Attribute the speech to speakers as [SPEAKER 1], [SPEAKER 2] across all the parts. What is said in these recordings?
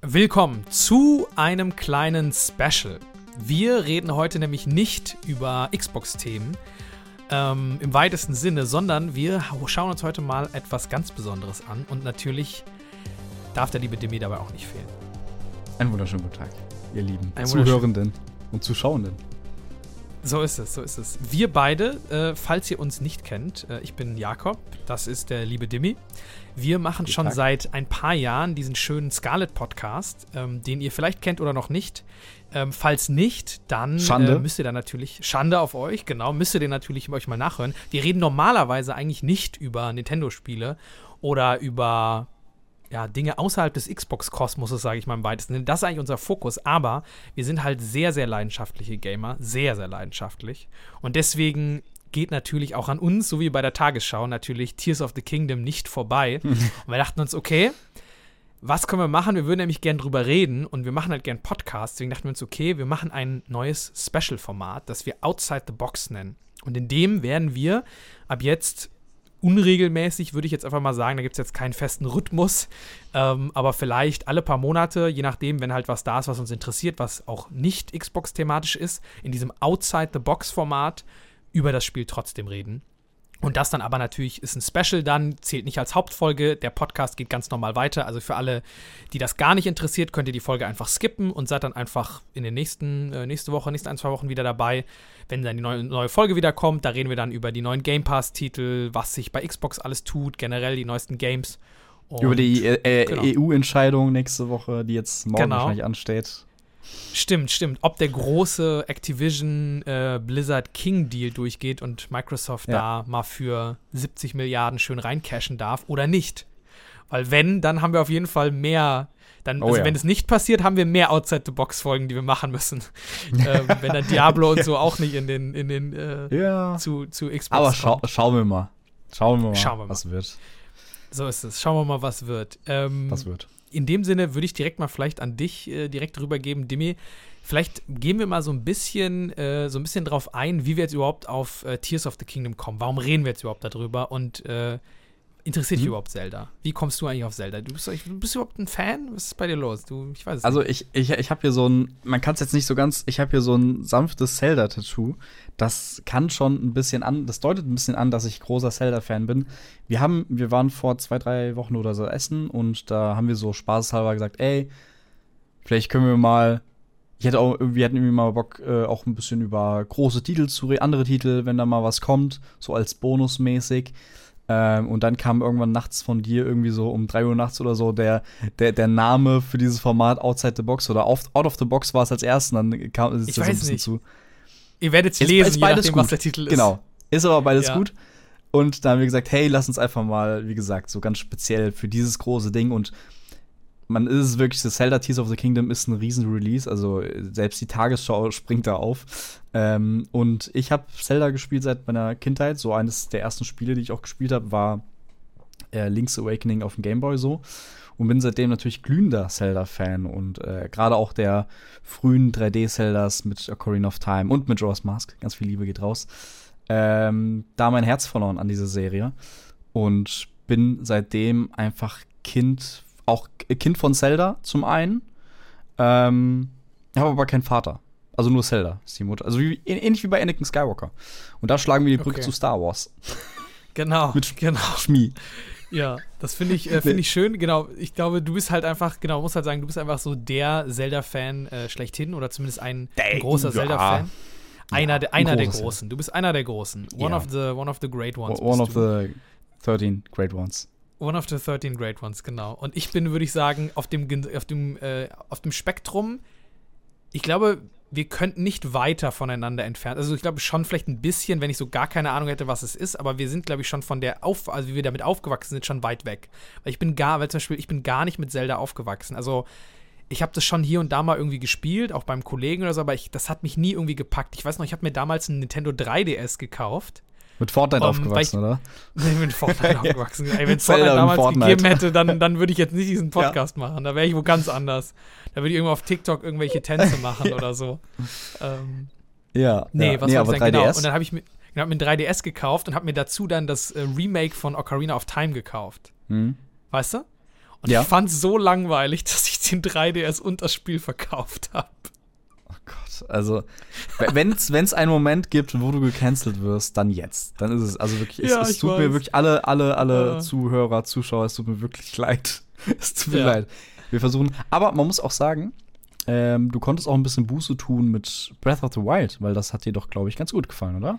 [SPEAKER 1] Willkommen zu einem kleinen Special. Wir reden heute nämlich nicht über Xbox-Themen ähm, im weitesten Sinne, sondern wir schauen uns heute mal etwas ganz Besonderes an und natürlich darf der liebe Demi dabei auch nicht fehlen.
[SPEAKER 2] Einen wunderschönen guten Tag, ihr lieben Zuhörenden und Zuschauenden.
[SPEAKER 1] So ist es, so ist es. Wir beide, äh, falls ihr uns nicht kennt, äh, ich bin Jakob, das ist der liebe Dimmi. Wir machen
[SPEAKER 2] Guten
[SPEAKER 1] schon
[SPEAKER 2] Tag.
[SPEAKER 1] seit ein paar Jahren diesen schönen Scarlet-Podcast, ähm, den ihr vielleicht kennt oder noch nicht. Ähm, falls nicht, dann
[SPEAKER 2] Schande.
[SPEAKER 1] Äh, müsst ihr da natürlich, Schande auf euch, genau, müsst ihr den natürlich euch mal nachhören. Wir reden normalerweise eigentlich nicht über Nintendo-Spiele oder über ja, Dinge außerhalb des Xbox-Kosmoses, sage ich mal im weitesten Sinne. Das ist eigentlich unser Fokus, aber wir sind halt sehr, sehr leidenschaftliche Gamer, sehr, sehr leidenschaftlich. Und deswegen geht natürlich auch an uns, so wie bei der Tagesschau, natürlich Tears of the Kingdom nicht vorbei. Und wir dachten uns, okay, was können wir machen? Wir würden nämlich gern drüber reden und wir machen halt gern Podcasts. Deswegen dachten wir uns, okay, wir machen ein neues Special-Format, das wir Outside the Box nennen. Und in dem werden wir ab jetzt unregelmäßig, würde ich jetzt einfach mal sagen, da gibt es jetzt keinen festen Rhythmus, ähm, aber vielleicht alle paar Monate, je nachdem, wenn halt was da ist, was uns interessiert, was auch nicht Xbox-thematisch ist, in diesem Outside-the-Box-Format über das Spiel trotzdem reden. Und das dann aber natürlich ist ein Special dann, zählt nicht als Hauptfolge. Der Podcast geht ganz normal weiter. Also für alle, die das gar nicht interessiert, könnt ihr die Folge einfach skippen und seid dann einfach in den nächsten, äh, nächste Woche, nächsten ein, zwei Wochen wieder dabei. Wenn dann die neue, neue Folge wieder kommt, da reden wir dann über die neuen Game Pass-Titel, was sich bei Xbox alles tut, generell die neuesten Games. Und
[SPEAKER 2] Über die äh,
[SPEAKER 1] genau.
[SPEAKER 2] EU-Entscheidung nächste Woche, die jetzt morgen
[SPEAKER 1] Genau.
[SPEAKER 2] wahrscheinlich ansteht.
[SPEAKER 1] Stimmt, stimmt. Ob der große Activision äh, Blizzard King Deal durchgeht und Microsoft
[SPEAKER 2] Ja.
[SPEAKER 1] da mal für 70 Milliarden schön reincashen darf oder nicht. Weil wenn, dann haben wir auf jeden Fall mehr. Dann,
[SPEAKER 2] Oh
[SPEAKER 1] also
[SPEAKER 2] ja.
[SPEAKER 1] wenn es nicht passiert, haben wir mehr Outside-the-Box-Folgen, die wir machen müssen. ähm, wenn dann Diablo und so auch nicht in den, in den äh,
[SPEAKER 2] Ja.
[SPEAKER 1] zu, zu Xbox
[SPEAKER 2] Aber
[SPEAKER 1] kommt.
[SPEAKER 2] schauen wir mal. Schauen wir mal,
[SPEAKER 1] Schauen wir mal.
[SPEAKER 2] was wird.
[SPEAKER 1] So ist es. Schauen wir mal, was wird. Ähm,
[SPEAKER 2] Was wird.
[SPEAKER 1] In dem Sinne würde ich direkt mal vielleicht an dich äh, direkt rübergeben, Dimi. Vielleicht gehen wir mal so ein bisschen, äh, so ein bisschen drauf ein, wie wir jetzt überhaupt auf äh, Tears of the Kingdom kommen. Warum reden wir jetzt überhaupt darüber? Und äh, interessiert dich
[SPEAKER 2] Mhm.
[SPEAKER 1] überhaupt Zelda? Wie kommst du eigentlich auf Zelda? Du bist, du bist überhaupt ein Fan? Was ist bei dir los? Du, ich weiß
[SPEAKER 2] Also
[SPEAKER 1] nicht.
[SPEAKER 2] ich, ich, ich habe hier so ein, man kann es jetzt nicht so ganz, ich habe hier so ein sanftes Zelda-Tattoo. Das kann schon ein bisschen an, das deutet ein bisschen an, dass ich großer Zelda-Fan bin. Wir haben, wir waren vor zwei, drei Wochen oder so essen und da haben wir so spaßhalber gesagt, ey, vielleicht können wir mal, ich hätte auch, wir hätten irgendwie mal Bock, äh, auch ein bisschen über große Titel zu reden, andere Titel, wenn da mal was kommt, so als bonusmäßig. Ähm, und dann kam irgendwann nachts von dir irgendwie so um 3 Uhr nachts oder so der, der, der Name für dieses Format Outside the Box oder Out of the Box war es als erstes, dann kam es so ein bisschen
[SPEAKER 1] nicht.
[SPEAKER 2] zu.
[SPEAKER 1] Ihr werdet es lesen,
[SPEAKER 2] ist beides
[SPEAKER 1] nachdem, was
[SPEAKER 2] gut.
[SPEAKER 1] der Titel ist.
[SPEAKER 2] Genau. Ist aber beides
[SPEAKER 1] Ja.
[SPEAKER 2] gut. Und da haben wir gesagt, hey, lass uns einfach mal, wie gesagt, so ganz speziell für dieses große Ding und man ist es wirklich, das Zelda Tears of the Kingdom ist ein riesen Release, also äh, selbst die Tagesschau springt da auf. Ähm, und ich habe Zelda gespielt seit meiner Kindheit, so eines der ersten Spiele, die ich auch gespielt habe, war äh, Link's Awakening auf dem Game Boy so. Und bin seitdem natürlich glühender Zelda-Fan und äh, gerade auch der frühen 3D-Zeldas mit Ocarina of Time und mit Jaws Mask, ganz viel Liebe geht raus, ähm, da mein Herz verloren an diese Serie und bin seitdem einfach Kind, auch Kind von Zelda zum einen, ähm, habe aber keinen Vater. Also nur Zelda ist die Mutter. Also wie, ähnlich wie bei Anakin Skywalker. Und da schlagen wir die Brücke
[SPEAKER 1] Okay.
[SPEAKER 2] zu Star Wars.
[SPEAKER 1] Genau,
[SPEAKER 2] Mit-
[SPEAKER 1] genau.
[SPEAKER 2] Schmi.
[SPEAKER 1] Ja, das finde ich, äh, find ich schön. Genau, ich glaube, du bist halt einfach, genau, muss halt sagen, du bist einfach so der Zelda-Fan äh, schlechthin oder zumindest ein, ein
[SPEAKER 2] Der-
[SPEAKER 1] großer
[SPEAKER 2] ja.
[SPEAKER 1] Zelda-Fan. Einer,
[SPEAKER 2] Ja,
[SPEAKER 1] der,
[SPEAKER 2] ein
[SPEAKER 1] einer der
[SPEAKER 2] großer
[SPEAKER 1] Großen. Du bist einer der Großen. One,
[SPEAKER 2] Ja.
[SPEAKER 1] of, the, one of the great ones.
[SPEAKER 2] One of
[SPEAKER 1] du.
[SPEAKER 2] the 13 great ones.
[SPEAKER 1] One of the 13 great ones, genau. Und ich bin, würde ich sagen, auf dem, auf dem, äh, auf dem Spektrum, ich glaube, wir könnten nicht weiter voneinander entfernt. Also ich glaube schon vielleicht ein bisschen, wenn ich so gar keine Ahnung hätte, was es ist, aber wir sind, glaube ich, schon von der auf, also wie wir damit aufgewachsen sind, schon weit weg. Weil ich bin gar, weil zum Beispiel, ich bin gar nicht mit Zelda aufgewachsen. Also ich habe das schon hier und da mal irgendwie gespielt, auch beim Kollegen oder so, aber ich, das hat mich nie irgendwie gepackt. Ich weiß noch, ich habe mir damals einen Nintendo 3DS gekauft.
[SPEAKER 2] Mit Fortnite
[SPEAKER 1] Um,
[SPEAKER 2] aufgewachsen, oder?
[SPEAKER 1] Ich bin mit Fortnite aufgewachsen. Ey, wenn es Fortnite damals
[SPEAKER 2] Fortnite.
[SPEAKER 1] gegeben hätte, dann, dann würde ich jetzt nicht diesen Podcast machen. Da wäre ich wo ganz anders. Da würde ich irgendwo auf TikTok irgendwelche Tänze machen oder so. Ähm,
[SPEAKER 2] Ja.
[SPEAKER 1] nee,
[SPEAKER 2] ja.
[SPEAKER 1] was
[SPEAKER 2] nee, aber
[SPEAKER 1] ich sagen?
[SPEAKER 2] 3DS.
[SPEAKER 1] Genau. Und dann habe ich mir genau, hab mir ein 3DS gekauft und habe mir dazu dann das äh, Remake von Ocarina of Time gekauft.
[SPEAKER 2] hm?
[SPEAKER 1] Weißt du? Und
[SPEAKER 2] Ja.
[SPEAKER 1] ich fand es so langweilig, dass ich den 3DS und das Spiel verkauft habe.
[SPEAKER 2] Gott, also wenn es einen Moment gibt, wo du gecancelt wirst, dann jetzt. Dann ist es also wirklich, es,
[SPEAKER 1] Ja,
[SPEAKER 2] es tut mir
[SPEAKER 1] weiß.
[SPEAKER 2] wirklich alle, alle, alle
[SPEAKER 1] Ja.
[SPEAKER 2] Zuhörer, Zuschauer, es tut mir wirklich leid. Es tut mir
[SPEAKER 1] Ja.
[SPEAKER 2] leid. Wir versuchen, aber man muss auch sagen, ähm, du konntest auch ein bisschen Buße tun mit Breath of the Wild, weil das hat dir doch, glaube ich, ganz gut gefallen, oder?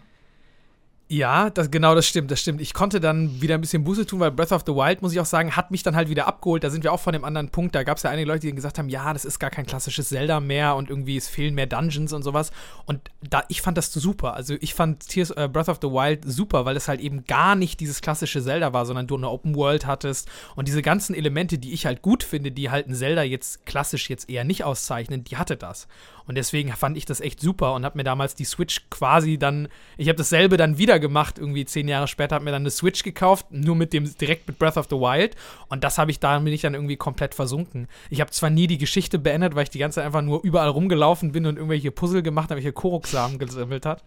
[SPEAKER 1] Ja, das, genau, das stimmt, das stimmt. Ich konnte dann wieder ein bisschen Buße tun, weil Breath of the Wild, muss ich auch sagen, hat mich dann halt wieder abgeholt. Da sind wir auch von dem anderen Punkt. Da gab es ja einige Leute, die gesagt haben, ja, das ist gar kein klassisches Zelda mehr und irgendwie es fehlen mehr Dungeons und sowas. Und da, ich fand das super. Also ich fand Tears, äh, Breath of the Wild super, weil es halt eben gar nicht dieses klassische Zelda war, sondern du eine Open World hattest und diese ganzen Elemente, die ich halt gut finde, die halt ein Zelda jetzt klassisch jetzt eher nicht auszeichnen, die hatte das. Und deswegen fand ich das echt super und habe mir damals die Switch quasi dann, ich habe dasselbe dann wieder gemacht, irgendwie zehn Jahre später, habe mir dann eine Switch gekauft, nur mit dem, direkt mit Breath of the Wild. Und das habe ich, da bin ich dann irgendwie komplett versunken. Ich habe zwar nie die Geschichte beendet, weil ich die ganze Zeit einfach nur überall rumgelaufen bin und irgendwelche Puzzle gemacht habe, welche Korok-Samen gesammelt hat.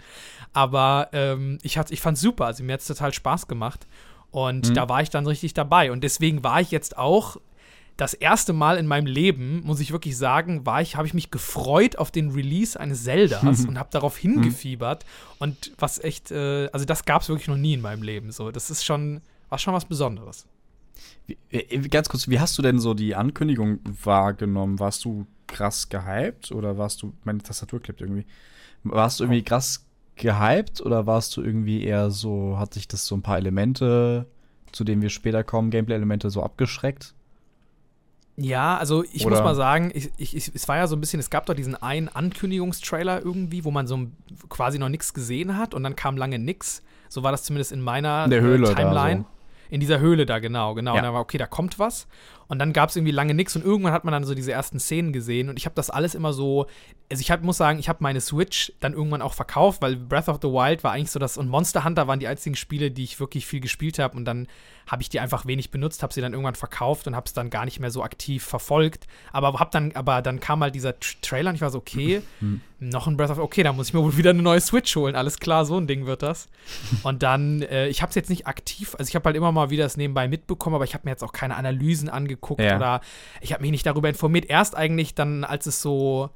[SPEAKER 1] Aber ähm, ich, hat- ich fand es super, also mir hat es total Spaß gemacht. Und da war ich dann richtig dabei. Und deswegen war ich jetzt auch das erste Mal in meinem Leben, muss ich wirklich sagen, war ich, habe ich mich gefreut auf den Release eines Zeldas und habe darauf hingefiebert. Und was echt, äh, also das gab es wirklich noch nie in meinem Leben. So, das ist schon, war schon was Besonderes.
[SPEAKER 2] Wie, äh, ganz kurz, wie hast du denn so die Ankündigung wahrgenommen? Warst du krass gehypt oder warst du, meine Tastatur klippt irgendwie, warst du irgendwie krass gehypt oder warst du irgendwie eher so, hat sich das so ein paar Elemente, zu denen wir später kommen, Gameplay-Elemente so abgeschreckt?
[SPEAKER 1] Ja, also ich
[SPEAKER 2] Oder-
[SPEAKER 1] muss mal sagen, ich, ich, es war ja so ein bisschen, es gab doch diesen einen Ankündigungstrailer irgendwie, wo man so quasi noch nichts gesehen hat und dann kam lange nix. So war das zumindest in meiner
[SPEAKER 2] In
[SPEAKER 1] äh,
[SPEAKER 2] da
[SPEAKER 1] Timeline.
[SPEAKER 2] so.
[SPEAKER 1] In dieser Höhle da, genau, genau.
[SPEAKER 2] Ja.
[SPEAKER 1] Und da war, okay, da kommt was. Und dann gab es irgendwie lange nichts und irgendwann hat man dann so diese ersten Szenen gesehen und ich habe das alles immer so, also ich hab, muss sagen, ich habe meine Switch dann irgendwann auch verkauft, weil Breath of the Wild war eigentlich so das und Monster Hunter waren die einzigen Spiele, die ich wirklich viel gespielt habe und dann habe ich die einfach wenig benutzt, habe sie dann irgendwann verkauft und habe es dann gar nicht mehr so aktiv verfolgt. Aber hab dann, aber dann kam halt dieser Tr- Trailer und ich war so, okay, noch ein Breath of okay, da muss ich mir wohl wieder eine neue Switch holen. Alles klar, so ein Ding wird das. Und dann, äh, ich habe es jetzt nicht aktiv, also ich habe halt immer mal wieder das nebenbei mitbekommen, aber ich habe mir jetzt auch keine Analysen angeguckt
[SPEAKER 2] Ja.
[SPEAKER 1] oder ich habe mich nicht darüber informiert. Erst eigentlich dann, als es so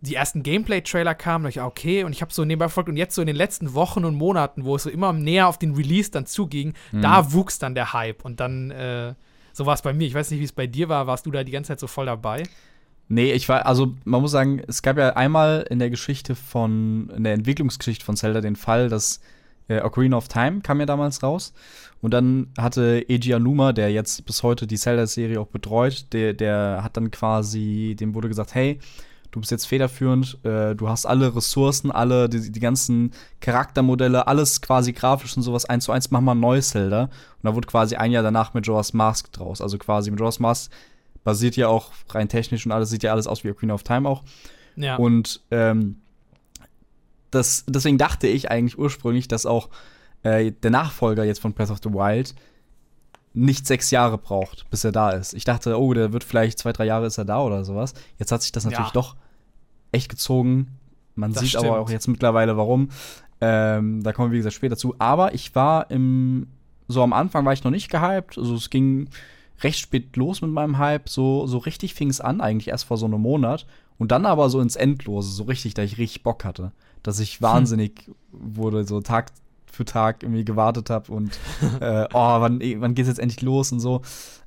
[SPEAKER 1] die ersten Gameplay-Trailer kamen, dachte ich, ah, okay, und ich habe so nebenbei verfolgt und jetzt so in den letzten Wochen und Monaten, wo es so immer näher auf den Release dann zuging, da wuchs dann der Hype und dann, äh, so war es bei mir. Ich weiß nicht, wie es bei dir war. Warst du da die ganze Zeit so voll dabei?
[SPEAKER 2] Nee, ich war, also man muss sagen, es gab ja einmal in der Geschichte von, in der Entwicklungsgeschichte von Zelda den Fall, dass äh, Ocarina of Time kam ja damals raus. Und dann hatte Eiji Anuma, der jetzt bis heute die Zelda-Serie auch betreut, der, der hat dann quasi, dem wurde gesagt, hey, du bist jetzt federführend, äh, du hast alle Ressourcen, alle, die, die ganzen Charaktermodelle, alles quasi grafisch und sowas eins zu eins, mach mal ein neues Zelda. Und da wurde quasi ein Jahr danach mit Joas Mask draus. Also quasi mit Joas Mask basiert ja auch rein technisch und alles, sieht ja alles aus wie Ocarina of Time auch.
[SPEAKER 1] Ja.
[SPEAKER 2] Und ähm, das, deswegen dachte ich eigentlich ursprünglich, dass auch äh, der Nachfolger jetzt von Breath of the Wild nicht sechs Jahre braucht, bis er da ist. Ich dachte, oh, der wird vielleicht zwei, drei Jahre ist er da oder sowas. Jetzt hat sich das natürlich
[SPEAKER 1] Ja.
[SPEAKER 2] doch echt gezogen. Man
[SPEAKER 1] Das
[SPEAKER 2] sieht
[SPEAKER 1] stimmt.
[SPEAKER 2] aber auch jetzt mittlerweile, warum. Ähm, da kommen wir, wie gesagt, später zu. Aber ich war im, so am Anfang war ich noch nicht gehypt. Also es ging recht spät los mit meinem Hype. So, so richtig fing es an, eigentlich erst vor so einem Monat. Und dann aber so ins Endlose, so richtig, da ich richtig Bock hatte. Dass ich wahnsinnig wurde, so Tag für Tag irgendwie gewartet habe und äh, oh, wann, wann geht's jetzt endlich los und so.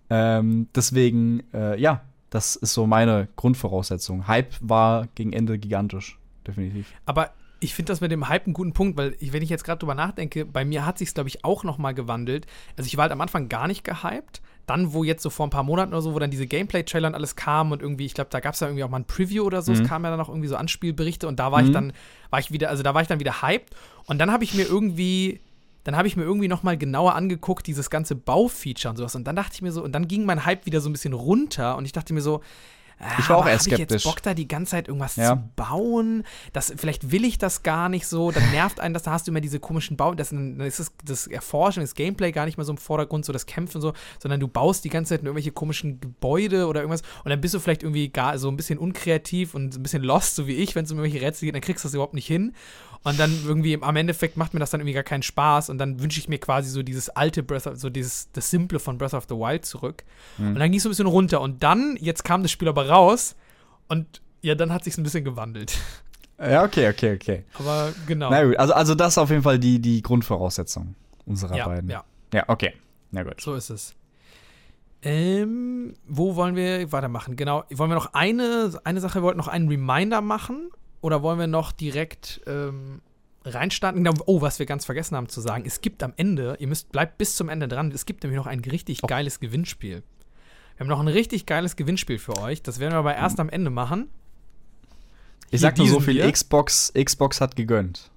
[SPEAKER 2] Ähm, deswegen, äh, ja, das ist so meine Grundvoraussetzung. Hype war gegen Ende gigantisch, definitiv.
[SPEAKER 1] Aber ich finde das mit dem Hype einen guten Punkt, weil ich, wenn ich jetzt gerade drüber nachdenke, bei mir hat sich glaube ich, auch noch mal gewandelt. Also ich war halt am Anfang gar nicht gehypt. Dann, wo jetzt so vor ein paar Monaten oder so, wo dann diese Gameplay-Trailer und alles kam und irgendwie, ich glaube, da gab es ja irgendwie auch mal ein Preview oder so, es
[SPEAKER 2] Mhm.
[SPEAKER 1] kamen ja dann auch irgendwie so Anspielberichte und da war ich
[SPEAKER 2] Mhm.
[SPEAKER 1] dann, war ich wieder, also da war ich dann wieder hyped und dann habe ich mir irgendwie, dann habe ich mir irgendwie noch mal genauer angeguckt, dieses ganze Baufeature und sowas und dann dachte ich mir so, und dann ging mein Hype wieder so ein bisschen runter und ich dachte mir so,
[SPEAKER 2] ich war auch erst
[SPEAKER 1] hab Ich
[SPEAKER 2] skeptisch.
[SPEAKER 1] jetzt Bock da die ganze Zeit irgendwas
[SPEAKER 2] Ja.
[SPEAKER 1] zu bauen. Das, vielleicht will ich das gar nicht so. Dann nervt einen das. Da hast du immer diese komischen Bauen. Das, dann ist das, das Erforschen, das Gameplay gar nicht mehr so im Vordergrund, so das Kämpfen so, sondern du baust die ganze Zeit irgendwelche komischen Gebäude oder irgendwas. Und dann bist du vielleicht irgendwie gar so ein bisschen unkreativ und ein bisschen lost, so wie ich, wenn es um irgendwelche Rätsel geht, dann kriegst du das überhaupt nicht hin. Und dann irgendwie am Endeffekt macht mir das dann irgendwie gar keinen Spaß. Und dann wünsche ich mir quasi so dieses alte Breath of, so dieses, das Simple von Breath of the Wild zurück. Und dann ging es so ein bisschen runter. Und dann, jetzt kam das Spiel aber raus. Und ja, dann hat sich ein bisschen gewandelt.
[SPEAKER 2] Ja, okay, okay, okay.
[SPEAKER 1] Aber genau.
[SPEAKER 2] Na gut, also, also das ist auf jeden Fall die, die Grundvoraussetzung unserer
[SPEAKER 1] ja,
[SPEAKER 2] beiden.
[SPEAKER 1] ja,
[SPEAKER 2] ja, okay. Na gut.
[SPEAKER 1] so ist es. Ähm, wo wollen wir weitermachen? Genau. Wollen wir noch eine, eine Sache, wir wollten noch einen Reminder machen? Oder wollen wir noch direkt ähm, reinstarten? Genau. Oh, was wir ganz vergessen haben zu sagen. Es gibt am Ende, ihr müsst, bleibt bis zum Ende dran, es gibt nämlich noch ein richtig
[SPEAKER 2] Oh.
[SPEAKER 1] geiles Gewinnspiel. Wir haben noch ein richtig geiles Gewinnspiel für euch. Das werden wir aber erst am Ende machen.
[SPEAKER 2] Ich
[SPEAKER 1] Hier
[SPEAKER 2] sag nur so viel,
[SPEAKER 1] hier.
[SPEAKER 2] Xbox, Xbox hat gegönnt.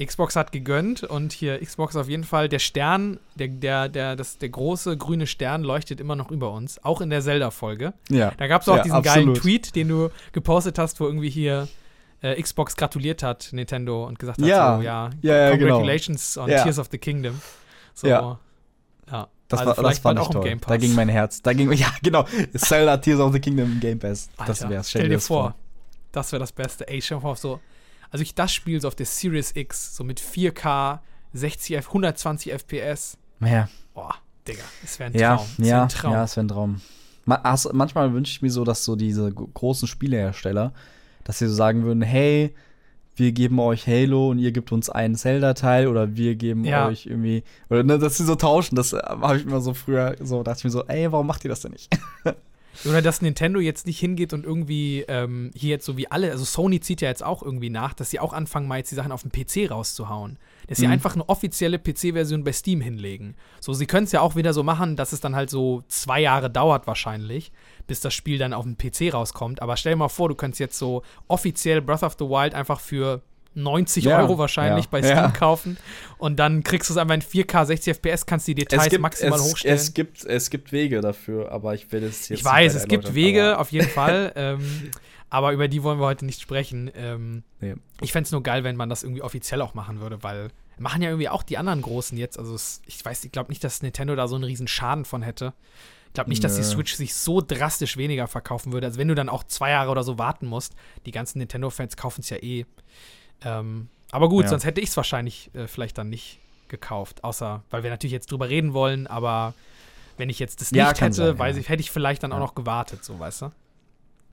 [SPEAKER 1] Xbox hat gegönnt und hier Xbox auf jeden Fall. Der Stern, der, der, der, das, der große grüne Stern leuchtet immer noch über uns, auch in der Zelda-Folge.
[SPEAKER 2] Ja.
[SPEAKER 1] Da gab es auch
[SPEAKER 2] Ja,
[SPEAKER 1] diesen geilen
[SPEAKER 2] absolut.
[SPEAKER 1] Tweet, den du gepostet hast, wo irgendwie hier äh, Xbox gratuliert hat, Nintendo, und gesagt hat,
[SPEAKER 2] Ja.
[SPEAKER 1] so, ja,
[SPEAKER 2] Ja, ja, genau.
[SPEAKER 1] congratulations on
[SPEAKER 2] Ja.
[SPEAKER 1] Tears of the Kingdom. So,
[SPEAKER 2] Ja.
[SPEAKER 1] ja.
[SPEAKER 2] Das,
[SPEAKER 1] Also
[SPEAKER 2] war, das fand ich toll. Da ging mein Herz. Da ging, ja, genau. Zelda Tears of the Kingdom im Game Pass.
[SPEAKER 1] Alter,
[SPEAKER 2] das wär's.
[SPEAKER 1] Stell dir vor, das wäre das Beste. Ey, stell dir auf so, also ich das Spiel so auf der Series X, so mit 4K, 60, F- 120 FPS.
[SPEAKER 2] Ja,
[SPEAKER 1] Boah, Digga, es wäre ein
[SPEAKER 2] ja,
[SPEAKER 1] Traum. Es wär
[SPEAKER 2] ja,
[SPEAKER 1] ein Traum.
[SPEAKER 2] ja, es wäre ein Traum. Ma- hast- Manchmal wünsche ich mir so, dass so diese großen Spielehersteller, dass sie so sagen würden, hey, wir geben euch Halo und ihr gebt uns einen Zelda-Teil oder wir geben
[SPEAKER 1] Ja.
[SPEAKER 2] euch irgendwie, oder ne, dass sie so tauschen, das äh, habe ich immer so früher, so dachte ich mir so, ey, warum macht ihr das denn nicht?
[SPEAKER 1] Oder dass Nintendo jetzt nicht hingeht und irgendwie ähm, hier jetzt so wie alle, also Sony zieht ja jetzt auch irgendwie nach, dass sie auch anfangen, mal jetzt die Sachen auf dem PC rauszuhauen. Dass sie
[SPEAKER 2] Mhm.
[SPEAKER 1] einfach eine offizielle PC-Version bei Steam hinlegen. So, sie können es ja auch wieder so machen, dass es dann halt so zwei Jahre dauert wahrscheinlich, bis das Spiel dann auf dem PC rauskommt. Aber stell dir mal vor, du könntest jetzt so offiziell Breath of the Wild einfach für 90
[SPEAKER 2] Ja,
[SPEAKER 1] Euro wahrscheinlich
[SPEAKER 2] ja,
[SPEAKER 1] bei Steam
[SPEAKER 2] ja.
[SPEAKER 1] kaufen und dann kriegst du es einfach in 4K 60 FPS, kannst die Details maximal
[SPEAKER 2] es,
[SPEAKER 1] hochstellen.
[SPEAKER 2] Es gibt, es gibt Wege dafür, aber ich will es jetzt
[SPEAKER 1] Ich weiß, es gibt Wege, auf jeden Fall. ähm, aber über die wollen wir heute nicht sprechen. Ähm,
[SPEAKER 2] Nee.
[SPEAKER 1] Ich fände es nur geil, wenn man das irgendwie offiziell auch machen würde, weil machen ja irgendwie auch die anderen Großen jetzt. Also es, ich weiß, ich glaube nicht, dass Nintendo da so einen riesen Schaden von hätte. Ich glaube nicht, dass die. Switch sich so drastisch weniger verkaufen würde. Also wenn du dann auch zwei Jahre oder so warten musst, die ganzen Nintendo-Fans kaufen es ja eh. Ähm, aber gut,
[SPEAKER 2] Ja.
[SPEAKER 1] sonst hätte ich es wahrscheinlich äh, vielleicht dann nicht gekauft. Außer, weil wir natürlich jetzt drüber reden wollen, aber wenn ich jetzt das
[SPEAKER 2] Ja,
[SPEAKER 1] nicht hätte,
[SPEAKER 2] sein,
[SPEAKER 1] weiß
[SPEAKER 2] ja.
[SPEAKER 1] ich, hätte ich vielleicht dann auch noch gewartet, so weißt du?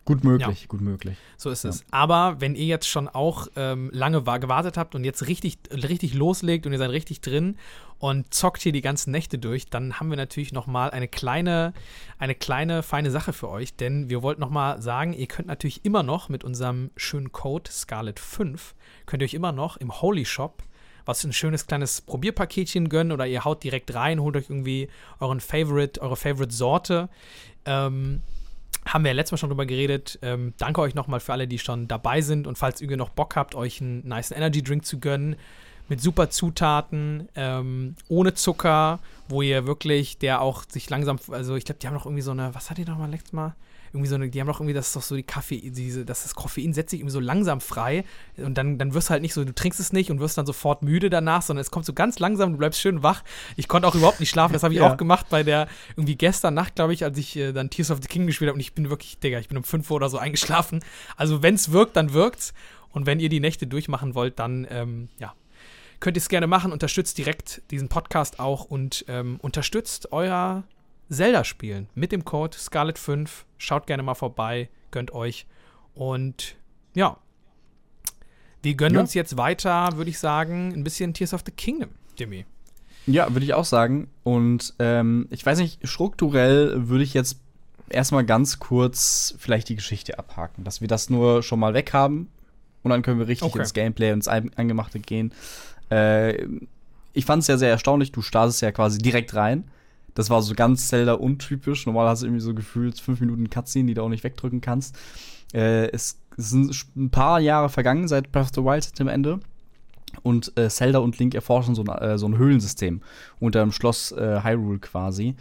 [SPEAKER 2] Gut möglich, gut möglich.
[SPEAKER 1] So ist
[SPEAKER 2] Ja.
[SPEAKER 1] es. Aber wenn ihr jetzt schon auch ähm, lange wa- gewartet habt und jetzt richtig, richtig loslegt und ihr seid richtig drin und zockt hier die ganzen Nächte durch, dann haben wir natürlich noch mal eine kleine, eine kleine feine Sache für euch, denn wir wollten noch mal sagen, ihr könnt natürlich immer noch mit unserem schönen Code Scarlet5 könnt ihr euch immer noch im Holy Shop was ein schönes kleines Probierpaketchen gönnen oder ihr haut direkt rein, holt euch irgendwie euren Favorite, eure Favorite Sorte. Ähm, haben wir ja letztes Mal schon drüber geredet. Ähm, danke euch nochmal für alle, die schon dabei sind. Und falls ihr noch Bock habt, euch einen nice Energy Drink zu gönnen, mit super Zutaten, ähm, ohne Zucker, wo ihr wirklich, der auch sich langsam, also ich glaube, die haben noch irgendwie so eine, was hat die nochmal letztes Mal? Irgendwie so eine, die haben doch irgendwie, das ist doch so die Kaffee, diese, das ist Koffein setzt sich irgendwie so langsam frei und dann, dann wirst du halt nicht so, du trinkst es nicht und wirst dann sofort müde danach, sondern es kommt so ganz langsam, du bleibst schön wach. Ich konnte auch überhaupt nicht schlafen, das habe ich
[SPEAKER 2] Ja.
[SPEAKER 1] auch gemacht bei der, irgendwie gestern Nacht, glaube ich, als ich äh, dann Tears of the King gespielt habe und ich bin wirklich, Digga, ich bin um 5 Uhr oder so eingeschlafen. Also wenn es wirkt, dann wirkt's und wenn ihr die Nächte durchmachen wollt, dann, ähm, ja, könnt ihr es gerne machen, unterstützt direkt diesen Podcast auch und ähm, unterstützt euer Zelda-Spielen mit dem Code Scarlet5. Schaut gerne mal vorbei, gönnt euch. Und ja, wir gönnen
[SPEAKER 2] Ja.
[SPEAKER 1] uns jetzt weiter, würde ich sagen, ein bisschen Tears of the Kingdom, Jimmy.
[SPEAKER 2] Ja, würde ich auch sagen. Und ähm, ich weiß nicht, strukturell würde ich jetzt erstmal ganz kurz vielleicht die Geschichte abhaken, dass wir das nur schon mal weg haben und dann können wir richtig
[SPEAKER 1] Okay.
[SPEAKER 2] ins Gameplay und ins Angemachte gehen. Äh, ich fand es ja sehr erstaunlich, du startest ja quasi direkt rein. Das war so ganz Zelda untypisch. Normal hast du irgendwie so gefühlt fünf Minuten Cutscene, die du auch nicht wegdrücken kannst. Äh, es sind ein paar Jahre vergangen seit Breath of the Wild am Ende. Und äh, Zelda und Link erforschen so, ein- äh, so ein Höhlensystem unter dem Schloss äh, Hyrule quasi.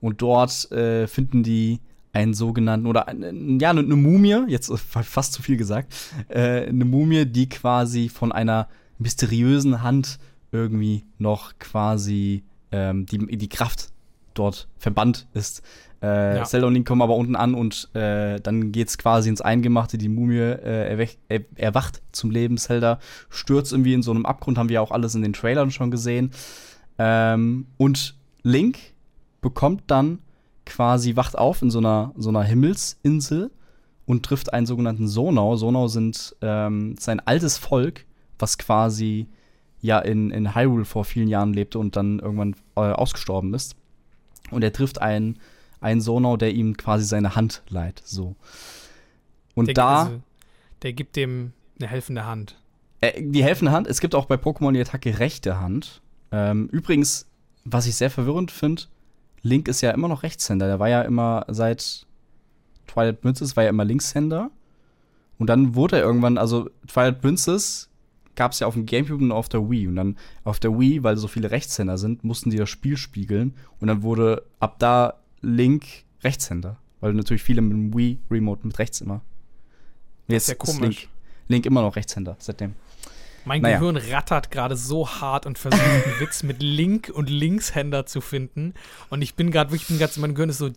[SPEAKER 2] Und dort äh, finden die einen sogenannten, oder ein, ja, eine Mumie, jetzt fast zu viel gesagt, äh, eine Mumie, die quasi von einer mysteriösen Hand irgendwie noch quasi ähm, die, die Kraft dort verbannt ist. Äh, ja. Zelda und Link kommen aber unten an und äh, dann geht's quasi ins Eingemachte. Die Mumie äh, er erwacht zum Leben. Zelda stürzt irgendwie in so einem Abgrund, haben wir auch alles in den Trailern schon gesehen. Ähm, und Link bekommt dann quasi, wacht auf in so einer, so einer Himmelsinsel und trifft einen sogenannten Sonau. Sonau sind ähm, sein altes Volk, was quasi ja in, in Hyrule vor vielen Jahren lebte und dann irgendwann äh, ausgestorben ist. Und er trifft einen, einen Sonau, der ihm quasi seine Hand leiht. So. Und
[SPEAKER 1] der,
[SPEAKER 2] da.
[SPEAKER 1] Also, der gibt dem eine helfende Hand.
[SPEAKER 2] Äh, die helfende Hand, es gibt auch bei Pokémon die Attacke rechte Hand. Ähm, übrigens, was ich sehr verwirrend finde, Link ist ja immer noch Rechtshänder. Der war ja immer seit Twilight Princess war ja immer Linkshänder. Und dann wurde er irgendwann, also Twilight Princess gab es ja auf dem Gamecube und auf der Wii. Und dann auf der Wii, weil so viele Rechtshänder sind, mussten die das Spiel spiegeln. Und dann wurde ab da Link Rechtshänder. Weil natürlich viele mit dem Wii Remote mit rechts immer.
[SPEAKER 1] Jetzt ist, ist
[SPEAKER 2] Link, Link immer noch Rechtshänder seitdem.
[SPEAKER 1] Mein naja. Gehirn rattert gerade so hart und versucht einen Witz mit Link und Linkshänder zu finden. Und ich bin gerade wirklich, bin mein Gehirn ist so,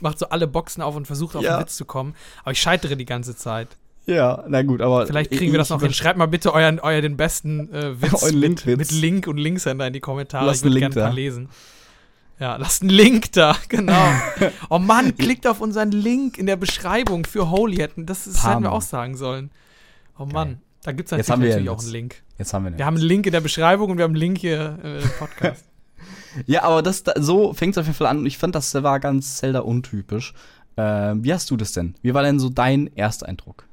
[SPEAKER 1] macht so alle Boxen auf und versucht auf ja. einen Witz zu kommen. Aber ich scheitere die ganze Zeit.
[SPEAKER 2] Ja, na gut, aber.
[SPEAKER 1] Vielleicht kriegen wir das noch hin. Schreibt mal bitte euren, euer den besten äh, Witz mit, mit, Link und Linkshänder in die Kommentare.
[SPEAKER 2] Lasst ich würde
[SPEAKER 1] gerne lesen. Ja, lasst einen Link da, genau. oh Mann, klickt auf unseren Link in der Beschreibung für Holy. Das, das hätten wir auch sagen sollen. Oh Mann, da gibt es natürlich, natürlich auch einen Link.
[SPEAKER 2] Jetzt haben wir
[SPEAKER 1] einen. Wir haben einen Link in der Beschreibung und wir haben einen Link hier äh, im Podcast.
[SPEAKER 2] ja, aber das, so fängt es auf jeden Fall an. Und ich fand, das war ganz Zelda untypisch. Äh, wie hast du das denn? Wie war denn so dein Ersteindruck?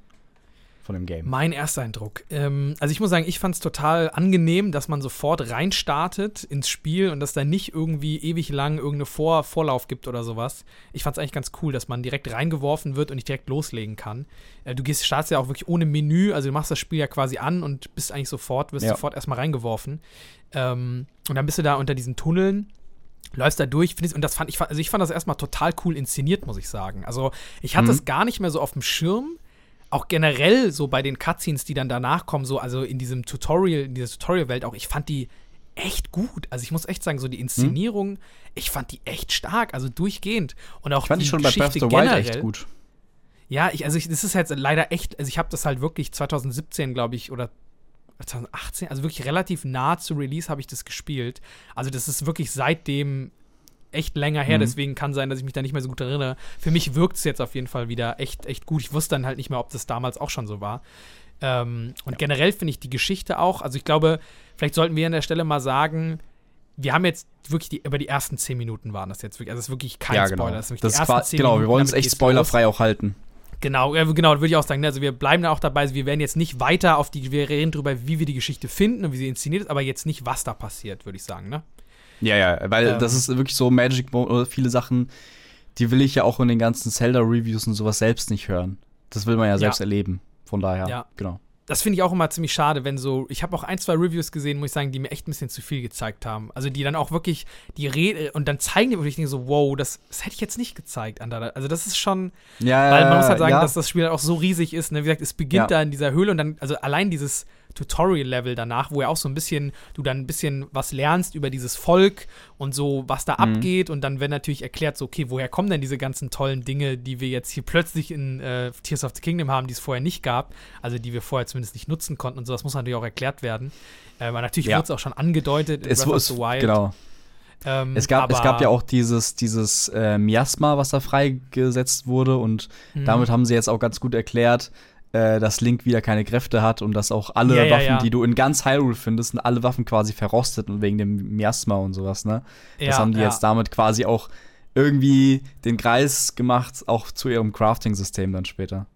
[SPEAKER 2] Von dem Game?
[SPEAKER 1] Mein erster Eindruck. Ähm, also ich muss sagen, ich fand es total angenehm, dass man sofort reinstartet ins Spiel und dass da nicht irgendwie ewig lang irgendeine Vor Vorlauf gibt oder sowas. Ich fand es eigentlich ganz cool, dass man direkt reingeworfen wird und nicht direkt loslegen kann. Äh, du gehst, startest ja auch wirklich ohne Menü, also du machst das Spiel ja quasi an und bist eigentlich sofort, wirst ja. sofort erstmal reingeworfen. Ähm, und dann bist du da unter diesen Tunneln läufst da durch, und das fand ich, also ich fand das erstmal total cool inszeniert, muss ich sagen. Also ich hatte es mhm. gar nicht mehr so auf dem Schirm, auch generell so bei den Cutscenes, die dann danach kommen, so, also in diesem Tutorial, in dieser Tutorial-Welt auch, ich fand die echt gut. Also ich muss echt sagen, so die Inszenierung, hm? ich fand die echt stark, also durchgehend. Und auch
[SPEAKER 2] ich fand
[SPEAKER 1] die,
[SPEAKER 2] die schon Geschichte bei Breath of the Wild echt gut.
[SPEAKER 1] Ja, ich, also ich, das ist jetzt leider echt, also ich habe das halt wirklich 2017, glaube ich, oder 2018, also wirklich relativ nah zu Release habe ich das gespielt. Also das ist wirklich seitdem echt länger her, mhm. deswegen kann sein, dass ich mich da nicht mehr so gut erinnere. Für mich wirkt es jetzt auf jeden Fall wieder echt, echt gut. Ich wusste dann halt nicht mehr, ob das damals auch schon so war. Ähm, und ja. generell finde ich die Geschichte auch, also ich glaube, vielleicht sollten wir an der Stelle mal sagen, wir haben jetzt wirklich die, über die ersten zehn Minuten waren das jetzt wirklich, also das ist wirklich kein
[SPEAKER 2] ja,
[SPEAKER 1] genau.
[SPEAKER 2] Spoiler. Das, das ist quasi, genau, wir wollen es echt spoilerfrei auch halten.
[SPEAKER 1] Genau, ja, genau, würde ich auch sagen. Ne, also wir bleiben da auch dabei. Also wir werden jetzt nicht weiter auf die, wir reden darüber, wie wir die Geschichte finden und wie sie inszeniert ist, aber jetzt nicht, was da passiert, würde ich sagen, ne?
[SPEAKER 2] Ja, ja, weil ähm. das ist wirklich so Magic oder viele Sachen, die will ich ja auch in den ganzen Zelda-Reviews und sowas selbst nicht hören. Das will man ja selbst ja. erleben. Von daher,
[SPEAKER 1] ja.
[SPEAKER 2] genau.
[SPEAKER 1] Das finde ich auch immer ziemlich schade, wenn so, ich habe auch ein, zwei Reviews gesehen, muss ich sagen, die mir echt ein bisschen zu viel gezeigt haben. Also die dann auch wirklich die Rede und dann zeigen die wirklich so, wow, das, das hätte ich jetzt nicht gezeigt. Also das ist schon,
[SPEAKER 2] ja,
[SPEAKER 1] weil man muss halt sagen, ja. dass das Spiel halt auch so riesig ist. Ne? Wie gesagt, es beginnt da in dieser Höhle und dann, also allein dieses Tutorial-Level danach, wo ja auch so ein bisschen, du dann ein bisschen was lernst über dieses Volk und so, was da mhm. abgeht. Und dann wird natürlich erklärt, so, okay, woher kommen denn diese ganzen tollen Dinge, die wir jetzt hier plötzlich in äh, Tears of the Kingdom haben, die es vorher nicht gab, also die wir vorher zumindest nicht nutzen konnten und so, das muss natürlich auch erklärt werden. Äh, aber natürlich ja. wurde es auch schon angedeutet
[SPEAKER 2] in es Breath of the Wild. Genau. Ähm, es, gab, es gab ja auch dieses, dieses äh, Miasma, was da freigesetzt wurde und mhm. damit haben sie jetzt auch ganz gut erklärt, äh, dass Link wieder keine Kräfte hat und dass auch alle ja, Waffen, ja, ja. die du in ganz Hyrule findest, sind alle Waffen quasi verrostet und wegen dem Miasma und sowas, ne? das haben die jetzt damit quasi auch irgendwie den Kreis gemacht, auch zu ihrem Crafting-System dann später.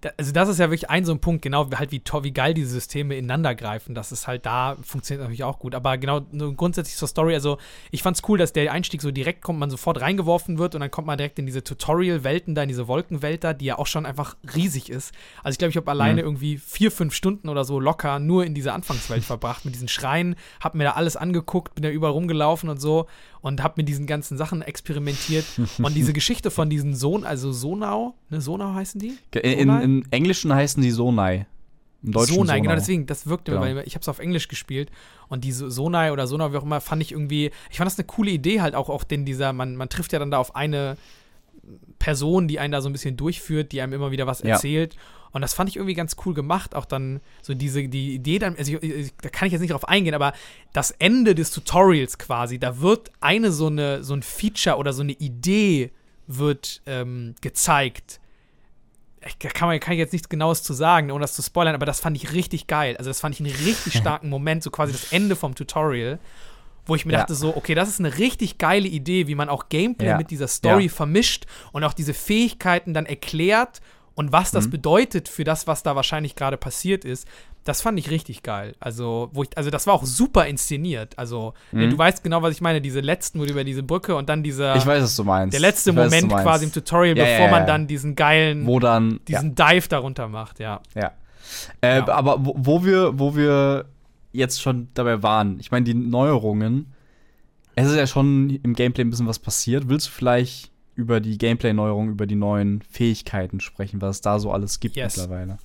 [SPEAKER 1] Da, also das ist ja wirklich ein so ein Punkt, genau halt wie, wie geil diese Systeme ineinander greifen. Das ist halt da, funktioniert natürlich auch gut. Aber genau grundsätzlich zur Story, also ich fand's cool, dass der Einstieg so direkt kommt, man sofort reingeworfen wird und dann kommt man direkt in diese Tutorial-Welten da, in diese Wolkenwelt da, die ja auch schon einfach riesig ist. Also ich glaube, ich habe alleine mhm. irgendwie vier, fünf Stunden oder so locker nur in dieser Anfangswelt verbracht, mit diesen Schreien, hab mir da alles angeguckt, bin da überall rumgelaufen und so und hab mit diesen ganzen Sachen experimentiert. und diese Geschichte von diesen Sohn, also Sonau, ne, Sonau heißen die?
[SPEAKER 2] In, in, im Englischen heißen die Sonai.
[SPEAKER 1] Im Deutschen Sonai, Sonau. genau deswegen, das wirkte genau. weil ich habe es auf Englisch gespielt und diese Sonai oder Sonau, wie auch immer, fand ich irgendwie, ich fand das eine coole Idee halt auch, auch denn dieser, man, man trifft ja dann da auf eine Person, die einen da so ein bisschen durchführt, die einem immer wieder was erzählt. Ja. Und das fand ich irgendwie ganz cool gemacht. Auch dann so diese, die Idee dann, also ich, ich, da kann ich jetzt nicht drauf eingehen, aber das Ende des Tutorials quasi, da wird eine so eine, so ein Feature oder so eine Idee wird ähm, gezeigt, da kann, man, kann ich jetzt nichts Genaues zu sagen, ohne das zu spoilern, aber das fand ich richtig geil. Also, das fand ich einen richtig starken Moment, so quasi das Ende vom Tutorial, wo ich mir ja. dachte, so, okay, das ist eine richtig geile Idee, wie man auch Gameplay ja. mit dieser Story ja. vermischt und auch diese Fähigkeiten dann erklärt und was das mhm. bedeutet für das, was da wahrscheinlich gerade passiert ist. Das fand ich richtig geil. Also, wo ich, also das war auch super inszeniert. Also, mhm. du weißt genau, was ich meine. Diese letzten, wo du über diese Brücke und dann dieser.
[SPEAKER 2] Ich weiß, was du meinst.
[SPEAKER 1] Der letzte
[SPEAKER 2] ich
[SPEAKER 1] Moment weiß, quasi im Tutorial, bevor man dann diesen geilen,
[SPEAKER 2] wo dann,
[SPEAKER 1] diesen Dive darunter macht, ja.
[SPEAKER 2] Ja. Äh, aber wo, wo, wir, wo wir jetzt schon dabei waren, ich meine, die Neuerungen, es ist ja schon im Gameplay ein bisschen was passiert. Willst du vielleicht über die Gameplay-Neuerungen, über die neuen Fähigkeiten sprechen, was es da so alles gibt yes. mittlerweile?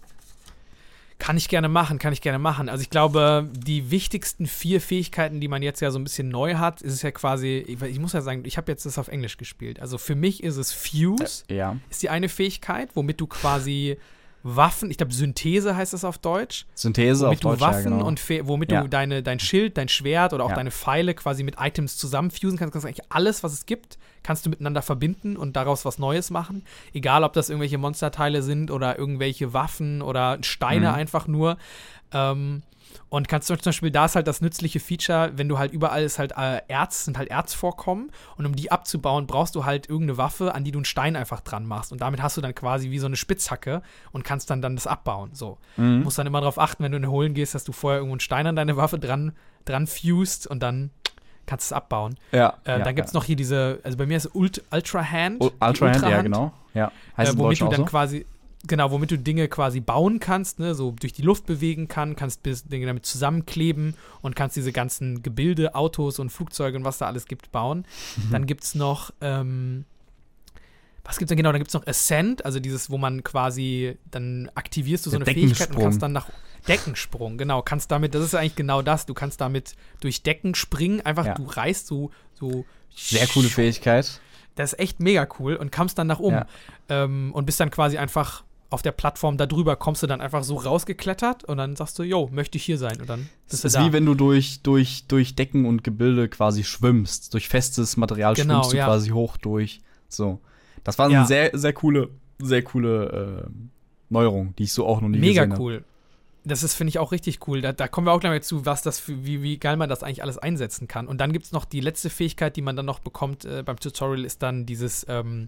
[SPEAKER 1] Kann ich gerne machen, kann ich gerne machen. Also ich glaube, die wichtigsten vier Fähigkeiten, die man jetzt ja so ein bisschen neu hat, ist es ja quasi, ich muss ja sagen, ich habe jetzt das auf Englisch gespielt. Also für mich ist es Fuse,
[SPEAKER 2] äh, ja.
[SPEAKER 1] ist die eine Fähigkeit, womit du quasi Waffen, ich glaube Synthese heißt das auf Deutsch.
[SPEAKER 2] Synthese
[SPEAKER 1] womit
[SPEAKER 2] auf Deutsch,
[SPEAKER 1] du Waffen
[SPEAKER 2] ja, genau.
[SPEAKER 1] und womit ja. du deine, dein Schild, dein Schwert oder auch ja. deine Pfeile quasi mit Items zusammenfusen kannst. Kannst eigentlich alles, was es gibt, kannst du miteinander verbinden und daraus was Neues machen. Egal, ob das irgendwelche Monsterteile sind oder irgendwelche Waffen oder Steine mhm. einfach nur. Ähm, und kannst du zum Beispiel, da ist halt das nützliche Feature, wenn du halt überall ist halt äh, Erz, sind halt Erzvorkommen und um die abzubauen, brauchst du halt irgendeine Waffe, an die du einen Stein einfach dran machst. Und damit hast du dann quasi wie so eine Spitzhacke und kannst dann, dann das abbauen. So. Mhm. Du musst dann immer darauf achten, wenn du in den Holen gehst, dass du vorher irgendwo einen Stein an deine Waffe dran, dran fused und dann kannst du es abbauen.
[SPEAKER 2] Ja.
[SPEAKER 1] Äh,
[SPEAKER 2] ja
[SPEAKER 1] dann gibt es
[SPEAKER 2] ja.
[SPEAKER 1] noch hier diese, also bei mir ist Ult Ultra Hand.
[SPEAKER 2] Ultra Hand, Ultra ja, genau. Ja.
[SPEAKER 1] Heißt äh, womit du dann so? quasi Genau, womit du Dinge quasi bauen kannst, ne, so durch die Luft bewegen kann, kannst Dinge damit zusammenkleben und kannst diese ganzen Gebilde, Autos und Flugzeuge und was da alles gibt, bauen. Mhm. Dann gibt es noch, ähm, was gibt es denn genau? Dann gibt es noch Ascent, also dieses, wo man quasi, dann aktivierst du so eine Fähigkeit und kannst dann nach Deckensprung, genau, kannst damit, das ist eigentlich genau das, du kannst damit durch Decken springen, einfach ja. du reißt so, so.
[SPEAKER 2] Sehr coole Fähigkeit.
[SPEAKER 1] Das ist echt mega cool und kamst dann nach oben ja. ähm, und bist dann quasi einfach auf der Plattform darüber kommst du dann einfach so rausgeklettert und dann sagst du, jo, möchte ich hier sein. Und dann
[SPEAKER 2] bist das ist da. wie wenn du durch, durch, durch Decken und Gebilde quasi schwimmst. Durch festes Material genau, schwimmst du ja. quasi hoch durch. So. Das war eine ja. sehr, sehr coole, sehr coole äh, Neuerung, die ich so auch noch nie
[SPEAKER 1] Mega
[SPEAKER 2] gesehen habe.
[SPEAKER 1] Mega cool. Das ist, finde ich, auch richtig cool. Da, da, kommen wir auch gleich mal zu, was das für, wie, wie geil man das eigentlich alles einsetzen kann. Und dann gibt es noch die letzte Fähigkeit, die man dann noch bekommt äh, beim Tutorial, ist dann dieses ähm,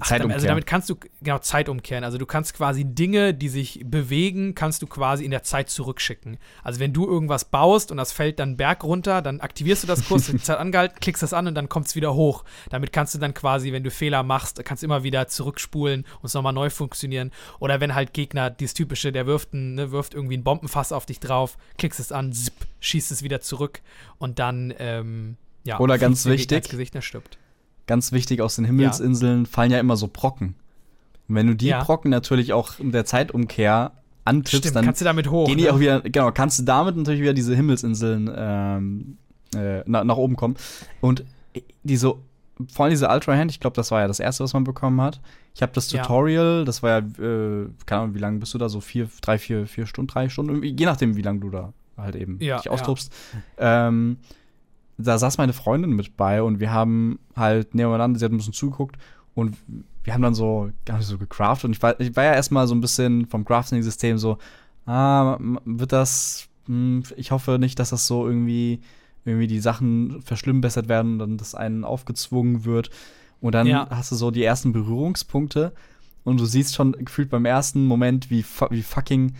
[SPEAKER 2] Ach, Zeit
[SPEAKER 1] also damit kannst du genau Zeit umkehren. Also du kannst quasi Dinge, die sich bewegen, kannst du quasi in der Zeit zurückschicken. Also wenn du irgendwas baust und das fällt dann Berg runter, dann aktivierst du das kurz, die Zeit angehalten, klickst das an und dann kommt es wieder hoch. Damit kannst du dann quasi, wenn du Fehler machst, kannst du immer wieder zurückspulen und es nochmal neu funktionieren. Oder wenn halt Gegner, dieses typische, der wirft, ein, ne, wirft irgendwie ein Bombenfass auf dich drauf, klickst es an, zip, schießt es wieder zurück und dann ähm, ja,
[SPEAKER 2] oder ganz wichtig,
[SPEAKER 1] Gesicht, der stirbt
[SPEAKER 2] ganz wichtig, aus den Himmelsinseln ja. fallen ja immer so Brocken. Und wenn du die ja. Brocken natürlich auch in der Zeitumkehr antippst, Stimmt, dann
[SPEAKER 1] kannst du damit hoch.
[SPEAKER 2] Gehen die ne? auch wieder, genau, kannst du damit natürlich wieder diese Himmelsinseln ähm, äh, nach, nach oben kommen. Und diese, vor allem diese Ultra Hand, ich glaube, das war ja das erste, was man bekommen hat. Ich habe das Tutorial, ja. das war ja, äh, keine Ahnung, wie lange bist du da? So vier, drei, vier, vier Stunden, drei Stunden, je nachdem, wie lange du da halt eben ja, dich austobst. Ja. Ähm, da saß meine Freundin mit bei und wir haben halt nebeneinander, sie hat ein bisschen zugeguckt und wir haben dann so gar nicht so gecraftet und ich war, ich war ja erstmal so ein bisschen vom Crafting-System so, ah, wird das, hm, ich hoffe nicht, dass das so irgendwie, irgendwie die Sachen verschlimmbessert werden und dann das einen aufgezwungen wird. Und dann ja. hast du so die ersten Berührungspunkte und du siehst schon gefühlt beim ersten Moment, wie, wie fucking,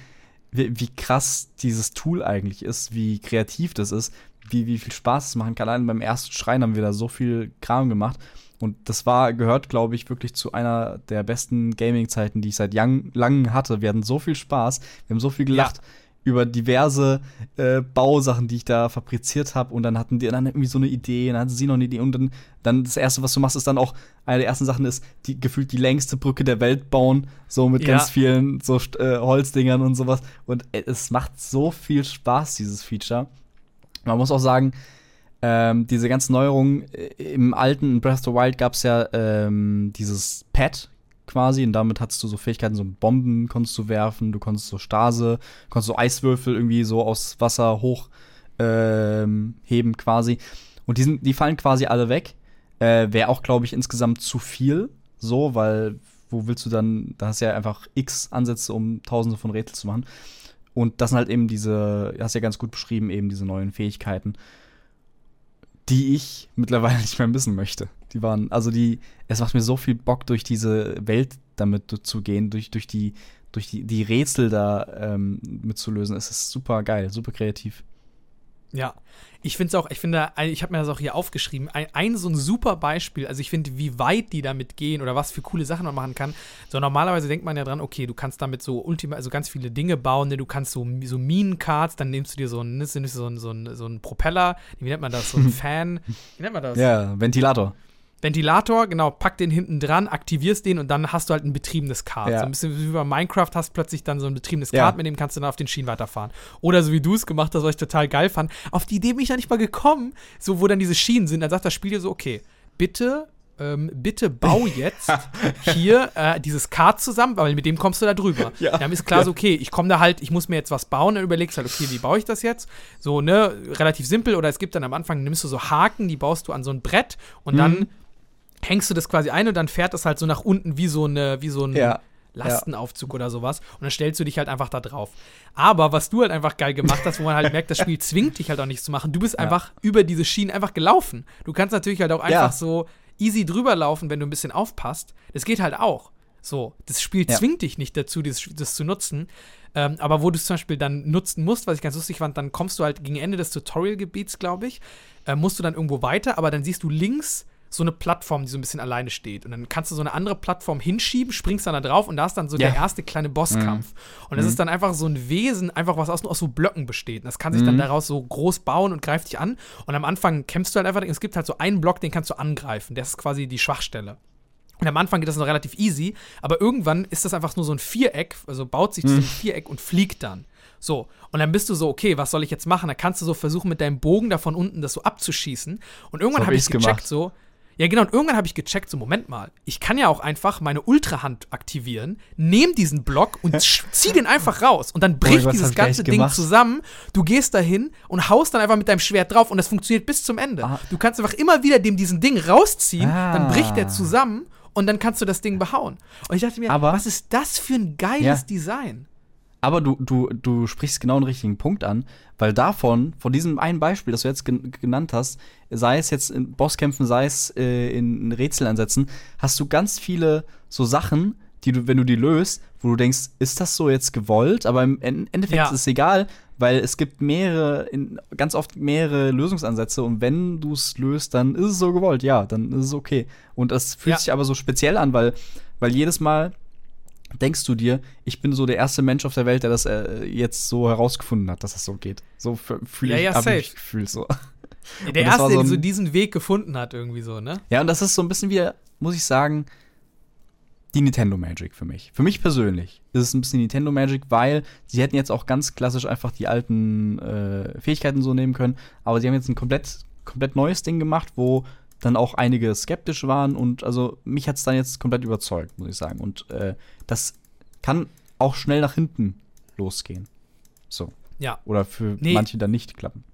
[SPEAKER 2] wie, wie krass dieses Tool eigentlich ist, wie kreativ das ist, wie, wie viel Spaß es machen kann. Allein beim ersten Schrein haben wir da so viel Kram gemacht. Und das war, gehört, glaube ich, wirklich zu einer der besten Gaming-Zeiten, die ich seit langem hatte. Wir hatten so viel Spaß, wir haben so viel gelacht. Ja über diverse äh, Bausachen, die ich da fabriziert habe. Und dann hatten die dann irgendwie so eine Idee, dann hatten sie noch eine Idee. Und dann, dann das Erste, was du machst, ist dann auch, eine der ersten Sachen ist, die gefühlt die längste Brücke der Welt bauen. So mit ja. ganz vielen so äh, Holzdingern und sowas. Und äh, es macht so viel Spaß, dieses Feature. Man muss auch sagen, ähm, diese ganzen Neuerungen äh, im alten Breath of the Wild gab es ja ähm, dieses Pad quasi und damit hattest du so Fähigkeiten, so Bomben konntest du werfen, du konntest so Stase, konntest so Eiswürfel irgendwie so aus Wasser hoch ähm, heben quasi. Und die, sind, die fallen quasi alle weg. Äh, Wäre auch, glaube ich, insgesamt zu viel, so, weil wo willst du dann, da hast du ja einfach x Ansätze, um tausende von Rätsel zu machen. Und das sind halt eben diese, hast ja ganz gut beschrieben, eben diese neuen Fähigkeiten die ich mittlerweile nicht mehr missen möchte. Die waren, also die, es macht mir so viel Bock, durch diese Welt damit zu gehen, durch, durch die, durch die, die Rätsel da ähm, mitzulösen. Es ist super geil, super kreativ.
[SPEAKER 1] Ja, ich finde es auch, ich finde, ich habe mir das auch hier aufgeschrieben, ein, ein, so ein super Beispiel, also ich finde, wie weit die damit gehen oder was für coole Sachen man machen kann. So normalerweise denkt man ja dran, okay, du kannst damit so ultima, also ganz viele Dinge bauen, ne? du kannst so, so Minencards, dann nimmst du dir so ein, so ein, so ein, so ein Propeller, wie nennt man das, so ein Fan, wie nennt man das?
[SPEAKER 2] Ja, Ventilator.
[SPEAKER 1] Ventilator, genau, pack den hinten dran, aktivierst den und dann hast du halt ein betriebenes Kart. Ja. So ein bisschen wie bei Minecraft hast du plötzlich dann so ein betriebenes ja. Kart, mit dem kannst du dann auf den Schienen weiterfahren. Oder so wie du es gemacht hast, was ich total geil fand. Auf die Idee bin ich ja nicht mal gekommen, so wo dann diese Schienen sind. Dann sagt das Spiel dir so, okay, bitte ähm, bitte bau jetzt hier äh, dieses Kart zusammen, weil mit dem kommst du da drüber. Ja. Dann ist klar ja. so, okay, ich komme da halt, ich muss mir jetzt was bauen, dann überlegst halt, okay, wie baue ich das jetzt? So, ne, relativ simpel. Oder es gibt dann am Anfang, nimmst du so Haken, die baust du an so ein Brett und mhm. dann hängst du das quasi ein und dann fährt das halt so nach unten wie so eine, wie so ein ja. Lastenaufzug ja. oder sowas. Und dann stellst du dich halt einfach da drauf. Aber was du halt einfach geil gemacht hast, wo man halt merkt, das Spiel zwingt dich halt auch nichts zu machen. Du bist ja. einfach über diese Schienen einfach gelaufen. Du kannst natürlich halt auch einfach so easy drüber laufen, wenn du ein bisschen aufpasst. Das geht halt auch. So, das Spiel zwingt dich nicht dazu, das, das zu nutzen. Ähm, aber wo du es zum Beispiel dann nutzen musst, was ich ganz lustig fand, dann kommst du halt gegen Ende des Tutorial-Gebiets, glaube ich, äh, musst du dann irgendwo weiter, aber dann siehst du links so eine Plattform, die so ein bisschen alleine steht. Und dann kannst du so eine andere Plattform hinschieben, springst dann da drauf und da ist dann so ja. der erste kleine Bosskampf. Mhm. Und das mhm. ist dann einfach so ein Wesen, einfach was aus, aus so Blöcken besteht. Und das kann sich mhm. dann daraus so groß bauen und greift dich an. Und am Anfang kämpfst du halt einfach, es gibt halt so einen Block, den kannst du angreifen. Das ist quasi die Schwachstelle. Und am Anfang geht das noch relativ easy, aber irgendwann ist das einfach nur so ein Viereck, also baut sich zu einem mhm. Viereck und fliegt dann. So, und dann bist du so, okay, was soll ich jetzt machen? Dann kannst du so versuchen, mit deinem Bogen da von unten das so abzuschießen. Und irgendwann so habe ich gecheckt, gemacht. so, ja, genau. Und irgendwann habe ich gecheckt, so, Moment mal, ich kann ja auch einfach meine Ultrahand aktivieren, nehme diesen Block und zieh den einfach raus. Und dann bricht oh, dieses ganze Ding gemacht? zusammen. Du gehst dahin und haust dann einfach mit deinem Schwert drauf und das funktioniert bis zum Ende. Ah. Du kannst einfach immer wieder dem diesen Ding rausziehen, ah. dann bricht der zusammen und dann kannst du das Ding behauen. Und ich dachte mir, Aber, was ist das für ein geiles ja. Design?
[SPEAKER 2] Aber du, du, du sprichst genau den richtigen Punkt an, weil davon, von diesem einen Beispiel, das du jetzt gen genannt hast, sei es jetzt in Bosskämpfen, sei es äh, in Rätselansätzen, hast du ganz viele so Sachen, die du, wenn du die löst, wo du denkst, ist das so jetzt gewollt? Aber im Endeffekt ja. ist es egal, weil es gibt mehrere, in, ganz oft mehrere Lösungsansätze und wenn du es löst, dann ist es so gewollt, ja, dann ist es okay. Und das fühlt ja. sich aber so speziell an, weil, weil jedes Mal denkst du dir, ich bin so der erste Mensch auf der Welt, der das äh, jetzt so herausgefunden hat, dass das so geht. So fühle
[SPEAKER 1] ja,
[SPEAKER 2] ich,
[SPEAKER 1] ja,
[SPEAKER 2] ich gefühlt so.
[SPEAKER 1] Ja, der erste, so der so diesen Weg gefunden hat, irgendwie so, ne?
[SPEAKER 2] Ja, und das ist so ein bisschen wie, muss ich sagen, die Nintendo Magic für mich. Für mich persönlich ist es ein bisschen Nintendo Magic, weil sie hätten jetzt auch ganz klassisch einfach die alten äh, Fähigkeiten so nehmen können, aber sie haben jetzt ein komplett, komplett neues Ding gemacht, wo dann auch einige skeptisch waren und also mich hat es dann jetzt komplett überzeugt, muss ich sagen. Und äh, das kann auch schnell nach hinten losgehen. So.
[SPEAKER 1] Ja.
[SPEAKER 2] Oder für nee. manche dann nicht klappen.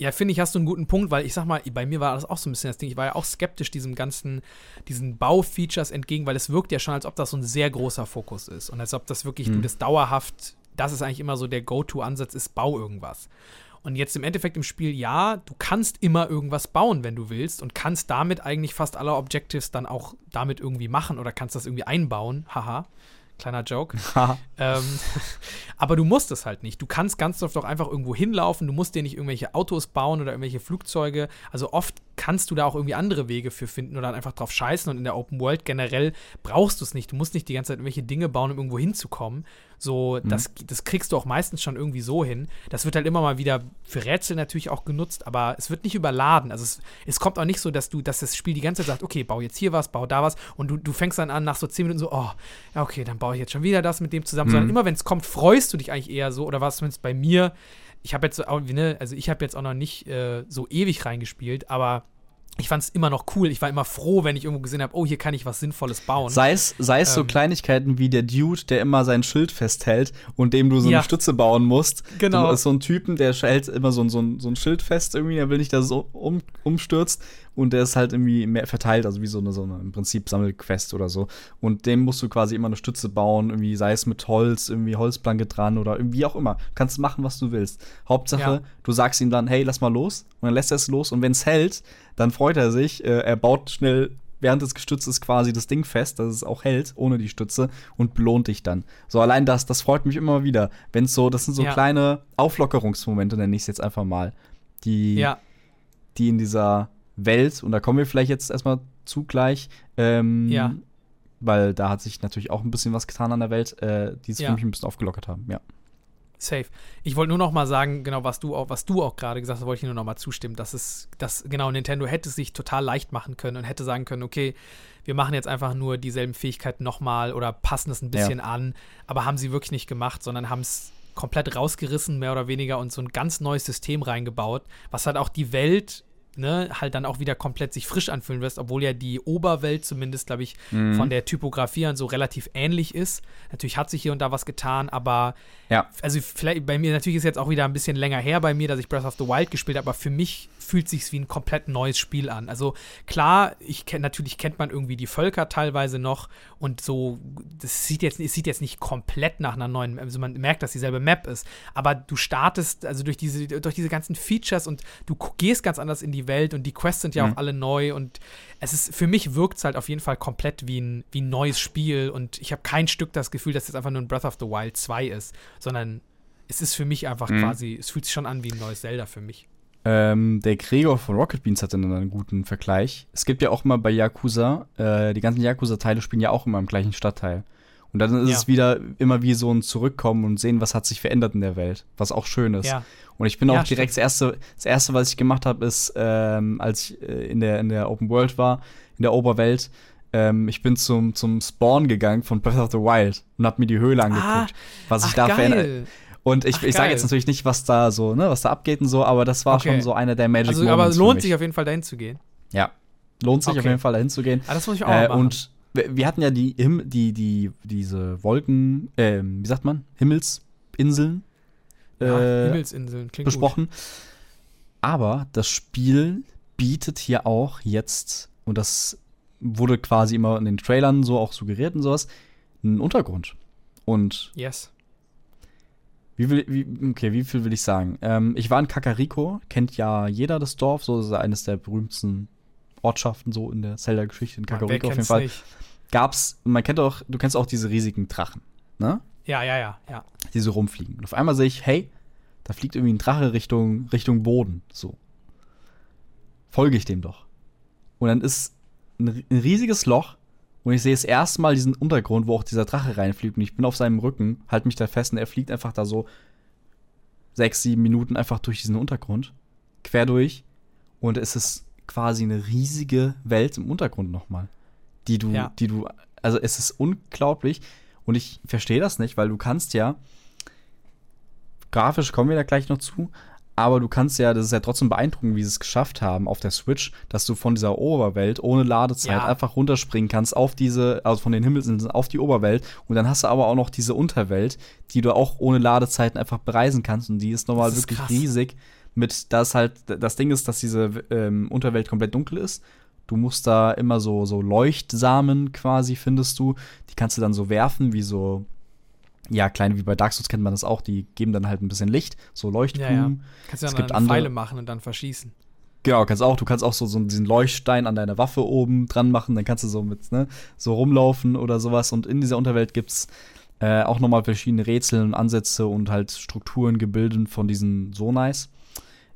[SPEAKER 1] Ja, finde ich, hast du einen guten Punkt, weil ich sag mal, bei mir war das auch so ein bisschen das Ding. Ich war ja auch skeptisch diesem ganzen, diesen Baufeatures entgegen, weil es wirkt ja schon, als ob das so ein sehr großer Fokus ist und als ob das wirklich, mhm. du das dauerhaft, das ist eigentlich immer so der Go-To-Ansatz ist, bau irgendwas. Und jetzt im Endeffekt im Spiel, ja, du kannst immer irgendwas bauen, wenn du willst und kannst damit eigentlich fast alle Objectives dann auch damit irgendwie machen oder kannst das irgendwie einbauen. Haha. Kleiner Joke. ähm, aber du musst es halt nicht. Du kannst ganz oft auch einfach irgendwo hinlaufen. Du musst dir nicht irgendwelche Autos bauen oder irgendwelche Flugzeuge. Also oft kannst du da auch irgendwie andere Wege für finden oder dann einfach drauf scheißen. Und in der Open World generell brauchst du es nicht. Du musst nicht die ganze Zeit irgendwelche Dinge bauen, um irgendwo hinzukommen. So, mhm. das, das kriegst du auch meistens schon irgendwie so hin. Das wird halt immer mal wieder für Rätsel natürlich auch genutzt, aber es wird nicht überladen. Also es, es kommt auch nicht so, dass du, dass das Spiel die ganze Zeit sagt, okay, bau jetzt hier was, bau da was und du, du fängst dann an nach so zehn Minuten so, oh, ja, okay, dann baue ich jetzt schon wieder das mit dem zusammen. Mhm. Sondern immer, wenn es kommt, freust du dich eigentlich eher so, oder was zumindest bei mir. Ich habe jetzt auch, ne, also ich habe jetzt auch noch nicht äh, so ewig reingespielt, aber ich fand es immer noch cool. Ich war immer froh, wenn ich irgendwo gesehen habe, oh, hier kann ich was Sinnvolles bauen.
[SPEAKER 2] Sei es, sei es ähm, so Kleinigkeiten wie der Dude, der immer sein Schild festhält und dem du so ja. eine Stütze bauen musst. Genau. Du so einen Typen, der hält immer so, so, so ein Schild fest irgendwie, der will nicht, dass es um, umstürzt und der ist halt irgendwie mehr verteilt, also wie so eine, so eine im Prinzip Sammelquest oder so. Und dem musst du quasi immer eine Stütze bauen, irgendwie sei es mit Holz, irgendwie Holzplanke dran oder irgendwie auch immer. Du kannst machen, was du willst. Hauptsache, ja. du sagst ihm dann, hey, lass mal los. Und dann lässt er es los und wenn es hält, dann freut er sich. Äh, er baut schnell während des Gestützes quasi das Ding fest, dass es auch hält, ohne die Stütze und belohnt dich dann. So allein das, das freut mich immer wieder. Wenn so, das sind so ja. kleine Auflockerungsmomente, nenne ich es jetzt einfach mal, die, ja. die in dieser Welt, und da kommen wir vielleicht jetzt erstmal zu gleich, ähm, ja. weil da hat sich natürlich auch ein bisschen was getan an der Welt, äh, die es ja. für mich ein bisschen aufgelockert haben, ja.
[SPEAKER 1] Safe. Ich wollte nur noch mal sagen, genau, was du auch, was du auch gerade gesagt hast, wollte ich nur noch mal zustimmen, dass es, dass genau Nintendo hätte es sich total leicht machen können und hätte sagen können, okay, wir machen jetzt einfach nur dieselben Fähigkeiten noch mal oder passen es ein bisschen ja. an, aber haben sie wirklich nicht gemacht, sondern haben es komplett rausgerissen, mehr oder weniger, und so ein ganz neues System reingebaut, was halt auch die Welt ne, halt dann auch wieder komplett sich frisch anfühlen wirst, obwohl ja die Oberwelt zumindest, glaube ich, mhm. von der Typografie an so relativ ähnlich ist. Natürlich hat sich hier und da was getan, aber ja. also vielleicht bei mir, natürlich ist jetzt auch wieder ein bisschen länger her bei mir, dass ich Breath of the Wild gespielt habe, aber für mich fühlt sich wie ein komplett neues Spiel an. Also klar, ich kenn, natürlich kennt man irgendwie die Völker teilweise noch und so, das sieht jetzt, es sieht jetzt nicht komplett nach einer neuen, also man merkt, dass dieselbe Map ist, aber du startest also durch diese, durch diese ganzen Features und du gehst ganz anders in die Welt und die Quests sind ja mhm. auch alle neu und es ist, für mich wirkt es halt auf jeden Fall komplett wie ein, wie ein neues Spiel und ich habe kein Stück das Gefühl, dass es einfach nur ein Breath of the Wild 2 ist, sondern es ist für mich einfach mhm. quasi, es fühlt sich schon an wie ein neues Zelda für mich.
[SPEAKER 2] Ähm, der Gregor von Rocket Beans hatte einen guten Vergleich. Es gibt ja auch immer bei Yakuza, äh, die ganzen Yakuza-Teile spielen ja auch immer im gleichen Stadtteil. Und dann ist ja. es wieder immer wie so ein Zurückkommen und sehen, was hat sich verändert in der Welt, was auch schön ist. Ja. Und ich bin ja, auch direkt das erste, das erste, was ich gemacht habe, ist, ähm, als ich äh, in, der, in der Open World war, in der Oberwelt, ähm, ich bin zum, zum Spawn gegangen von Breath of the Wild und habe mir die Höhle ah. angeguckt, ah, was ich ach, da verändert. Und ich, ich sage jetzt natürlich nicht, was da so, ne, was da abgeht und so, aber das war okay. schon so einer der Magic also, Moments.
[SPEAKER 1] Aber es lohnt sich auf jeden Fall dahin zu gehen.
[SPEAKER 2] Ja. Lohnt sich okay. auf jeden Fall dahin zu gehen.
[SPEAKER 1] Ah, das muss ich auch äh, machen.
[SPEAKER 2] Und wir hatten ja die, die, die, diese Wolken, äh, wie sagt man, Himmelsinseln
[SPEAKER 1] ja, äh, Himmelsinseln,
[SPEAKER 2] klingt besprochen. Gut. Aber das Spiel bietet hier auch jetzt, und das wurde quasi immer in den Trailern so auch suggeriert und sowas, einen Untergrund. Und
[SPEAKER 1] yes.
[SPEAKER 2] Wie will, wie, okay, wie viel will ich sagen? Ähm, ich war in Kakariko, kennt ja jeder das Dorf, so ist eines der berühmtesten Ortschaften so in der Zelda-Geschichte in Kakariko auf jeden Fall. Nicht? Gab's, man kennt auch, du kennst auch diese riesigen Drachen, ne?
[SPEAKER 1] Ja, ja, ja, ja.
[SPEAKER 2] Die so rumfliegen. Und auf einmal sehe ich, hey, da fliegt irgendwie ein Drache Richtung, Richtung Boden, so. Folge ich dem doch. Und dann ist ein, ein riesiges Loch und ich sehe das erste Mal diesen Untergrund, wo auch dieser Drache reinfliegt. Und ich bin auf seinem Rücken, halte mich da fest und er fliegt einfach da so sechs, sieben Minuten einfach durch diesen Untergrund. Quer durch. Und es ist quasi eine riesige Welt im Untergrund nochmal. Die du, ja. die du, also es ist unglaublich. Und ich verstehe das nicht, weil du kannst ja, grafisch kommen wir da gleich noch zu, aber du kannst ja, das ist ja trotzdem beeindruckend, wie sie es geschafft haben auf der Switch, dass du von dieser Oberwelt ohne Ladezeit ja. einfach runterspringen kannst auf diese, also von den Himmelsinseln auf die Oberwelt. Und dann hast du aber auch noch diese Unterwelt, die du auch ohne Ladezeiten einfach bereisen kannst. Und die ist nochmal wirklich krass. riesig. Mit, das halt, das Ding ist, dass diese ähm, Unterwelt komplett dunkel ist. Du musst da immer so, so Leuchtsamen quasi findest du. Die kannst du dann so werfen, wie so ja, kleine wie bei Dark Souls kennt man das auch, die geben dann halt ein bisschen Licht, so Leuchtblumen. Ja, ja.
[SPEAKER 1] Kannst du dann, es gibt dann andere, Pfeile machen und dann verschießen.
[SPEAKER 2] Genau, kannst auch, du kannst auch so, so diesen Leuchtstein an deiner Waffe oben dran machen, dann kannst du so mit, ne, so rumlaufen oder sowas. Und in dieser Unterwelt gibt's äh, auch nochmal verschiedene Rätsel und Ansätze und halt Strukturen, Gebilden von diesen so nice.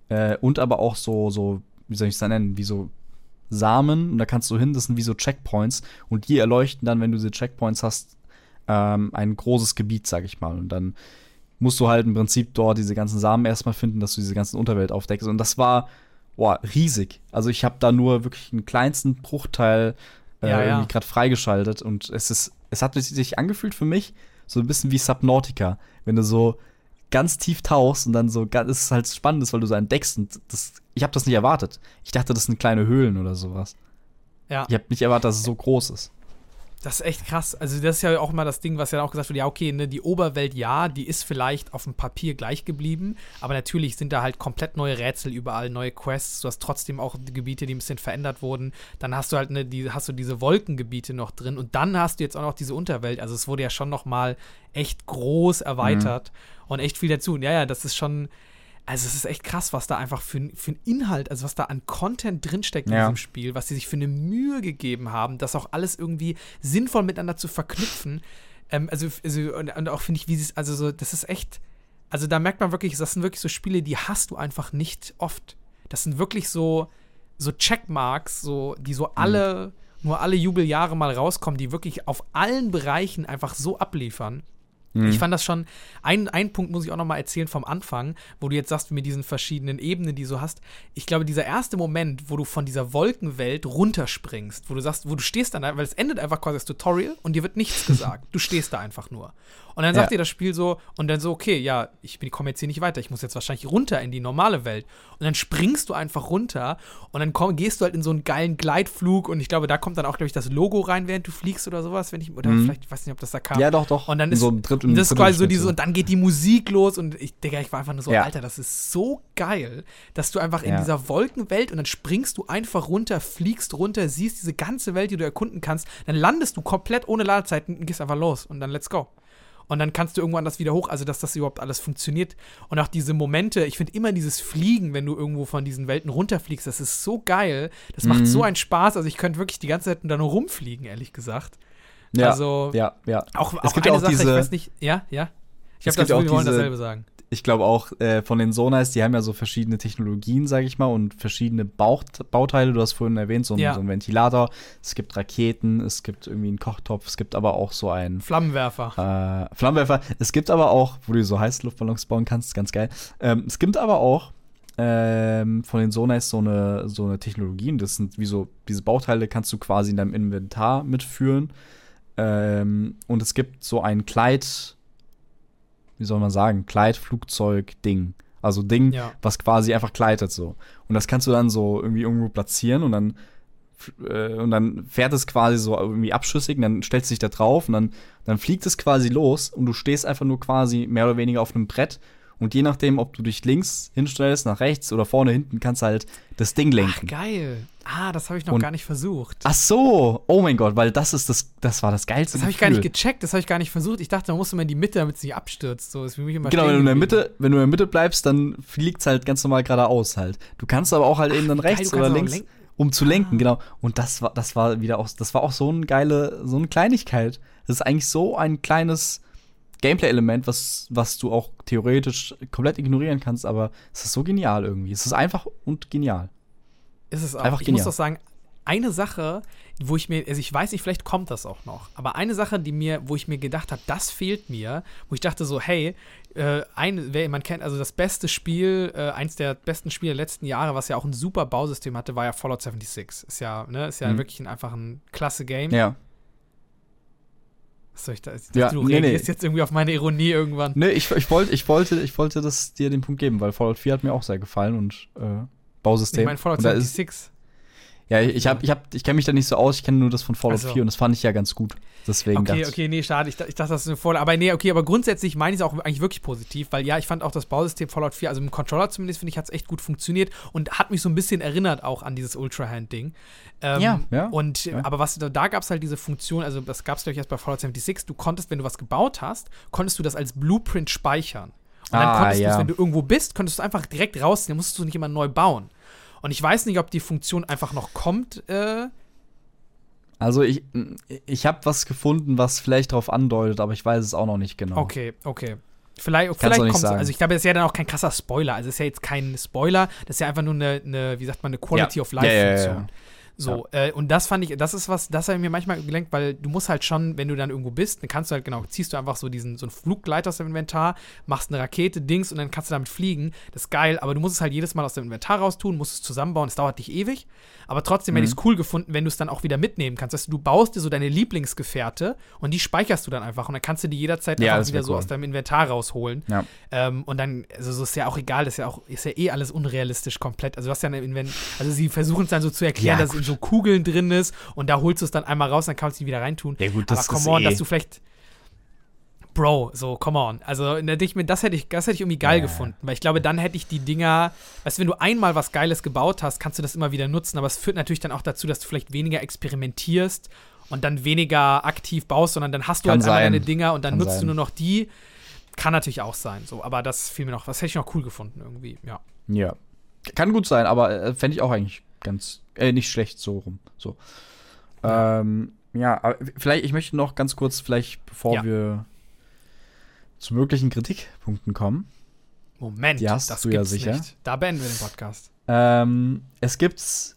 [SPEAKER 2] Äh, und aber auch so, so, wie soll ich es da nennen, wie so Samen. Und da kannst du hin, das sind wie so Checkpoints. Und die erleuchten dann, wenn du diese Checkpoints hast, ähm, ein großes Gebiet, sag ich mal. Und dann musst du halt im Prinzip dort diese ganzen Samen erstmal finden, dass du diese ganzen Unterwelt aufdeckst. Und das war boah, riesig. Also ich habe da nur wirklich einen kleinsten Bruchteil äh, ja, ja. irgendwie gerade freigeschaltet und es ist, es hat sich angefühlt für mich so ein bisschen wie Subnautica, wenn du so ganz tief tauchst und dann so, das ist halt spannend, weil du so entdeckst und das, ich habe das nicht erwartet. Ich dachte, das sind kleine Höhlen oder sowas. Ja. Ich habe nicht erwartet, dass es so groß ist.
[SPEAKER 1] Das ist echt krass. Also, das ist ja auch immer das Ding, was ja auch gesagt wird: ja, okay, ne, die Oberwelt, ja, die ist vielleicht auf dem Papier gleich geblieben, aber natürlich sind da halt komplett neue Rätsel überall, neue Quests. Du hast trotzdem auch Gebiete, die ein bisschen verändert wurden. Dann hast du halt ne, die, hast du diese Wolkengebiete noch drin und dann hast du jetzt auch noch diese Unterwelt. Also, es wurde ja schon noch mal echt groß erweitert mhm. und echt viel dazu. Und ja, ja, das ist schon also es ist echt krass, was da einfach für, für einen Inhalt, also was da an Content drinsteckt in ja. diesem Spiel, was sie sich für eine Mühe gegeben haben, das auch alles irgendwie sinnvoll miteinander zu verknüpfen. Ähm, also, also und, und auch finde ich, wie sie es, also so, das ist echt, also da merkt man wirklich, das sind wirklich so Spiele, die hast du einfach nicht oft. Das sind wirklich so, so Checkmarks, so, die so alle, mhm. nur alle Jubeljahre mal rauskommen, die wirklich auf allen Bereichen einfach so abliefern. Mhm. Ich fand das schon, ein, ein Punkt muss ich auch noch mal erzählen vom Anfang, wo du jetzt sagst, mit diesen verschiedenen Ebenen, die du hast. Ich glaube, dieser erste Moment, wo du von dieser Wolkenwelt runterspringst, wo du sagst, wo du stehst dann, weil es endet einfach quasi das Tutorial und dir wird nichts gesagt. du stehst da einfach nur. Und dann sagt ja. dir das Spiel so, und dann so, okay, ja, ich komme jetzt hier nicht weiter, ich muss jetzt wahrscheinlich runter in die normale Welt. Und dann springst du einfach runter und dann komm, gehst du halt in so einen geilen Gleitflug und ich glaube, da kommt dann auch, glaube ich, das Logo rein, während du fliegst oder sowas, wenn ich, oder mhm. vielleicht, ich weiß nicht, ob das da kam.
[SPEAKER 2] Ja, doch, doch.
[SPEAKER 1] Und dann ist so Dritt, und das ist quasi so diese, und dann geht die Musik los und ich denke, ich war einfach nur so, ja. Alter, das ist so geil, dass du einfach in ja. dieser Wolkenwelt und dann springst du einfach runter, fliegst runter, siehst diese ganze Welt, die du erkunden kannst, dann landest du komplett ohne Ladezeiten und gehst einfach los und dann let's go und dann kannst du irgendwann das wieder hoch, also dass das überhaupt alles funktioniert. Und auch diese Momente, ich finde immer dieses Fliegen, wenn du irgendwo von diesen Welten runterfliegst, das ist so geil. Das macht mhm. so einen Spaß. Also ich könnte wirklich die ganze Zeit da nur rumfliegen, ehrlich gesagt.
[SPEAKER 2] Ja, also, ja, ja.
[SPEAKER 1] Auch, auch es gibt eine auch Sache, diese, ich weiß nicht, ja, ja. Ich habe das Gefühl, wir wollen dasselbe sagen
[SPEAKER 2] ich glaube auch äh, von den Sonas, die haben ja so verschiedene Technologien, sage ich mal, und verschiedene Bauch Bauteile. Du hast vorhin erwähnt, so, ja. so ein Ventilator. Es gibt Raketen, es gibt irgendwie einen Kochtopf, es gibt aber auch so einen
[SPEAKER 1] Flammenwerfer.
[SPEAKER 2] Äh, Flammenwerfer. Es gibt aber auch, wo du so Heißluftballons bauen kannst, ganz geil. Ähm, es gibt aber auch ähm, von den Sonas so eine, so eine Technologie. Das sind wie so, diese Bauteile kannst du quasi in deinem Inventar mitführen. Ähm, und es gibt so ein Kleid, wie soll man sagen, Kleidflugzeug-Ding. Also Ding, ja. was quasi einfach gleitet so. Und das kannst du dann so irgendwie irgendwo platzieren und dann äh, und dann fährt es quasi so irgendwie abschüssig, und dann stellst du dich da drauf und dann, dann fliegt es quasi los und du stehst einfach nur quasi mehr oder weniger auf einem Brett und je nachdem, ob du dich links hinstellst, nach rechts oder vorne hinten, kannst du halt das Ding lenken.
[SPEAKER 1] Ach, geil. Ah, das habe ich noch und, gar nicht versucht.
[SPEAKER 2] Ach so, oh mein Gott, weil das ist das, das war das geilste.
[SPEAKER 1] Das habe ich gar nicht gecheckt, das habe ich gar nicht versucht. Ich dachte, da musst du mal in die Mitte, damit es nicht abstürzt. So ist für mich
[SPEAKER 2] immer genau, wenn du in der Mitte, wenn du in der Mitte bleibst, dann fliegt es halt ganz normal geradeaus halt. Du kannst aber auch halt Ach, eben dann rechts geil, oder links, um zu lenken, ah. genau. Und das war, das war wieder auch, das war auch so eine geile, so eine Kleinigkeit. Das ist eigentlich so ein kleines Gameplay-Element, was, was du auch theoretisch komplett ignorieren kannst, aber es ist so genial irgendwie. Es ist einfach und genial.
[SPEAKER 1] Ist es auch. Einfach ich genial. muss doch sagen, eine Sache, wo ich mir, also ich weiß nicht, vielleicht kommt das auch noch, aber eine Sache, die mir, wo ich mir gedacht habe, das fehlt mir, wo ich dachte so, hey, äh, ein, wer, man kennt, also das beste Spiel, äh, eins der besten Spiele der letzten Jahre, was ja auch ein super Bausystem hatte, war ja Fallout 76. Ist ja, ne, ist ja mhm. wirklich ein, einfach ein klasse Game.
[SPEAKER 2] Ja.
[SPEAKER 1] Soll ich da? Ich ja, du nee, reagierst nee. jetzt irgendwie auf meine Ironie irgendwann.
[SPEAKER 2] Nee, ich, ich, wollt, ich, wollte, ich wollte das dir den Punkt geben, weil Fallout 4 hat mir auch sehr gefallen und äh, Bausystem. Ich
[SPEAKER 1] meine, Fallout 76.
[SPEAKER 2] Ja, ich, hab, ich, hab, ich kenne mich da nicht so aus, ich kenne nur das von Fallout
[SPEAKER 1] Also.
[SPEAKER 2] 4 und das fand ich ja ganz gut. Deswegen
[SPEAKER 1] Okay,
[SPEAKER 2] dachte ich-
[SPEAKER 1] okay, nee, schade. Ich, ich dachte, das ist eine Vorlage. Aber nee, okay, aber grundsätzlich meine ich es auch eigentlich wirklich positiv, weil ja, ich fand auch das Bausystem Fallout 4, also im Controller zumindest, finde ich, hat es echt gut funktioniert und hat mich so ein bisschen erinnert auch an dieses Ultra-Hand-Ding. Ähm,
[SPEAKER 2] Ja, ja,
[SPEAKER 1] Und,
[SPEAKER 2] ja.
[SPEAKER 1] aber was, da, da gab es halt diese Funktion, also das gab es, glaube ich, erst bei Fallout 76, du konntest, wenn du was gebaut hast, konntest du das als Blueprint speichern. Und dann
[SPEAKER 2] Ah,
[SPEAKER 1] konntest du
[SPEAKER 2] ja.
[SPEAKER 1] es, wenn du irgendwo bist, konntest du es einfach direkt rausnehmen, musstest du nicht immer neu bauen. Und ich weiß nicht, ob die Funktion einfach noch kommt, äh,
[SPEAKER 2] Also ich, ich habe was gefunden, was vielleicht darauf andeutet, aber ich weiß es auch noch nicht genau.
[SPEAKER 1] Okay, okay. Vielleicht, vielleicht kommt
[SPEAKER 2] sagen.
[SPEAKER 1] Also ich glaube, das ist ja dann auch kein krasser Spoiler. Also es ist ja jetzt kein Spoiler, das ist ja einfach nur eine, eine wie sagt man, eine Quality
[SPEAKER 2] Ja.
[SPEAKER 1] of Life
[SPEAKER 2] Ja, ja, ja.
[SPEAKER 1] So, äh, und das fand ich, das ist was, das habe ich mir manchmal gelenkt, weil du musst halt schon, wenn du dann irgendwo bist, dann kannst du halt, genau, ziehst du einfach so diesen, so einen Fluggleiter aus dem Inventar, machst eine Rakete, Dings und dann kannst du damit fliegen. Das ist geil, aber du musst es halt jedes Mal aus dem Inventar raustun, musst es zusammenbauen, es dauert dich ewig. Aber trotzdem hätte ich
[SPEAKER 2] Mhm.
[SPEAKER 1] es cool gefunden, wenn du es dann auch wieder mitnehmen kannst. Dass du baust dir so deine Lieblingsgefährte und die speicherst du dann einfach und dann kannst du die jederzeit
[SPEAKER 2] Ja,
[SPEAKER 1] einfach wieder
[SPEAKER 2] wär
[SPEAKER 1] so
[SPEAKER 2] cool.
[SPEAKER 1] aus deinem Inventar rausholen.
[SPEAKER 2] Ja.
[SPEAKER 1] Ähm, und dann, also so ist ja auch egal, das ist ja auch, ist ja eh alles unrealistisch komplett. Also du hast ja eine Invent also sie versuchen es dann so zu erklären,
[SPEAKER 2] Ja,
[SPEAKER 1] dass es in so Kugeln drin ist und da holst du es dann einmal raus, dann kannst du es wieder reintun.
[SPEAKER 2] Ja, gut, das
[SPEAKER 1] Aber
[SPEAKER 2] ist
[SPEAKER 1] come on,
[SPEAKER 2] eh-
[SPEAKER 1] dass du vielleicht. Bro, so, come on. Also, ich mir, das hätte ich, das hätte ich irgendwie geil
[SPEAKER 2] Ja.
[SPEAKER 1] gefunden. Weil ich glaube, dann hätte ich die Dinger, weißt du, wenn du einmal was Geiles gebaut hast, kannst du das immer wieder nutzen. Aber es führt natürlich dann auch dazu, dass du vielleicht weniger experimentierst und dann weniger aktiv baust, sondern dann hast du
[SPEAKER 2] Kann
[SPEAKER 1] halt einmal
[SPEAKER 2] sein.
[SPEAKER 1] deine Dinger und dann
[SPEAKER 2] Kann
[SPEAKER 1] nutzt du
[SPEAKER 2] sein.
[SPEAKER 1] nur noch die. Kann natürlich auch sein. So, aber das fiel mir noch, das hätte ich noch cool gefunden irgendwie, ja.
[SPEAKER 2] Ja. Kann gut sein, aber äh, fände ich auch eigentlich ganz, äh, nicht schlecht so rum. So. Ähm, ja, aber vielleicht, ich möchte noch ganz kurz, vielleicht, bevor
[SPEAKER 1] Ja.
[SPEAKER 2] wir zu möglichen Kritikpunkten kommen.
[SPEAKER 1] Moment,
[SPEAKER 2] Die hast
[SPEAKER 1] das
[SPEAKER 2] du ja sicher.
[SPEAKER 1] nicht. Da beenden wir den Podcast.
[SPEAKER 2] Ähm, es gibt's,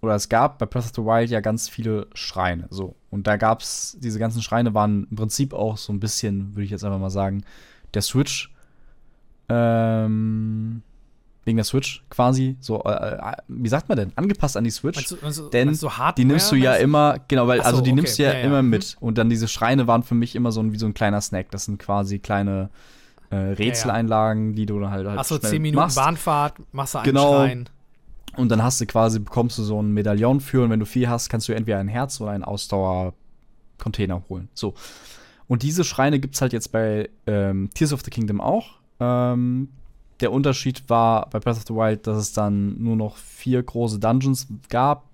[SPEAKER 2] oder es gab bei Breath of the Wild ja ganz viele Schreine. So. Und da gab's, diese ganzen Schreine waren im Prinzip auch so ein bisschen, würde ich jetzt einfach mal sagen, der Switch. Ähm, wegen der Switch quasi, so, äh, äh, wie sagt man denn? Angepasst an die Switch.
[SPEAKER 1] Meinst du, meinst du,
[SPEAKER 2] Denn
[SPEAKER 1] meinst du?
[SPEAKER 2] Die nimmst du ja immer, genau, weil,
[SPEAKER 1] Ach so,
[SPEAKER 2] also die
[SPEAKER 1] okay.
[SPEAKER 2] nimmst du ja,
[SPEAKER 1] Ja, ja.
[SPEAKER 2] immer
[SPEAKER 1] Mhm.
[SPEAKER 2] mit. Und dann diese Schreine waren für mich immer so ein, wie so ein kleiner Snack. Das sind quasi kleine äh, Rätseleinlagen, die du dann halt, halt
[SPEAKER 1] Achso,
[SPEAKER 2] schnell
[SPEAKER 1] 10 Minuten
[SPEAKER 2] machst.
[SPEAKER 1] Bahnfahrt, machst du einen
[SPEAKER 2] Genau.
[SPEAKER 1] Schrein.
[SPEAKER 2] Und dann hast du quasi, bekommst du so ein Medaillon für und wenn du vier hast, kannst du entweder ein Herz oder einen Ausdauer-Container holen. So. Und diese Schreine gibt es halt jetzt bei ähm, Tears of the Kingdom auch. Ähm, der Unterschied war bei Breath of the Wild, dass es dann nur noch vier große Dungeons gab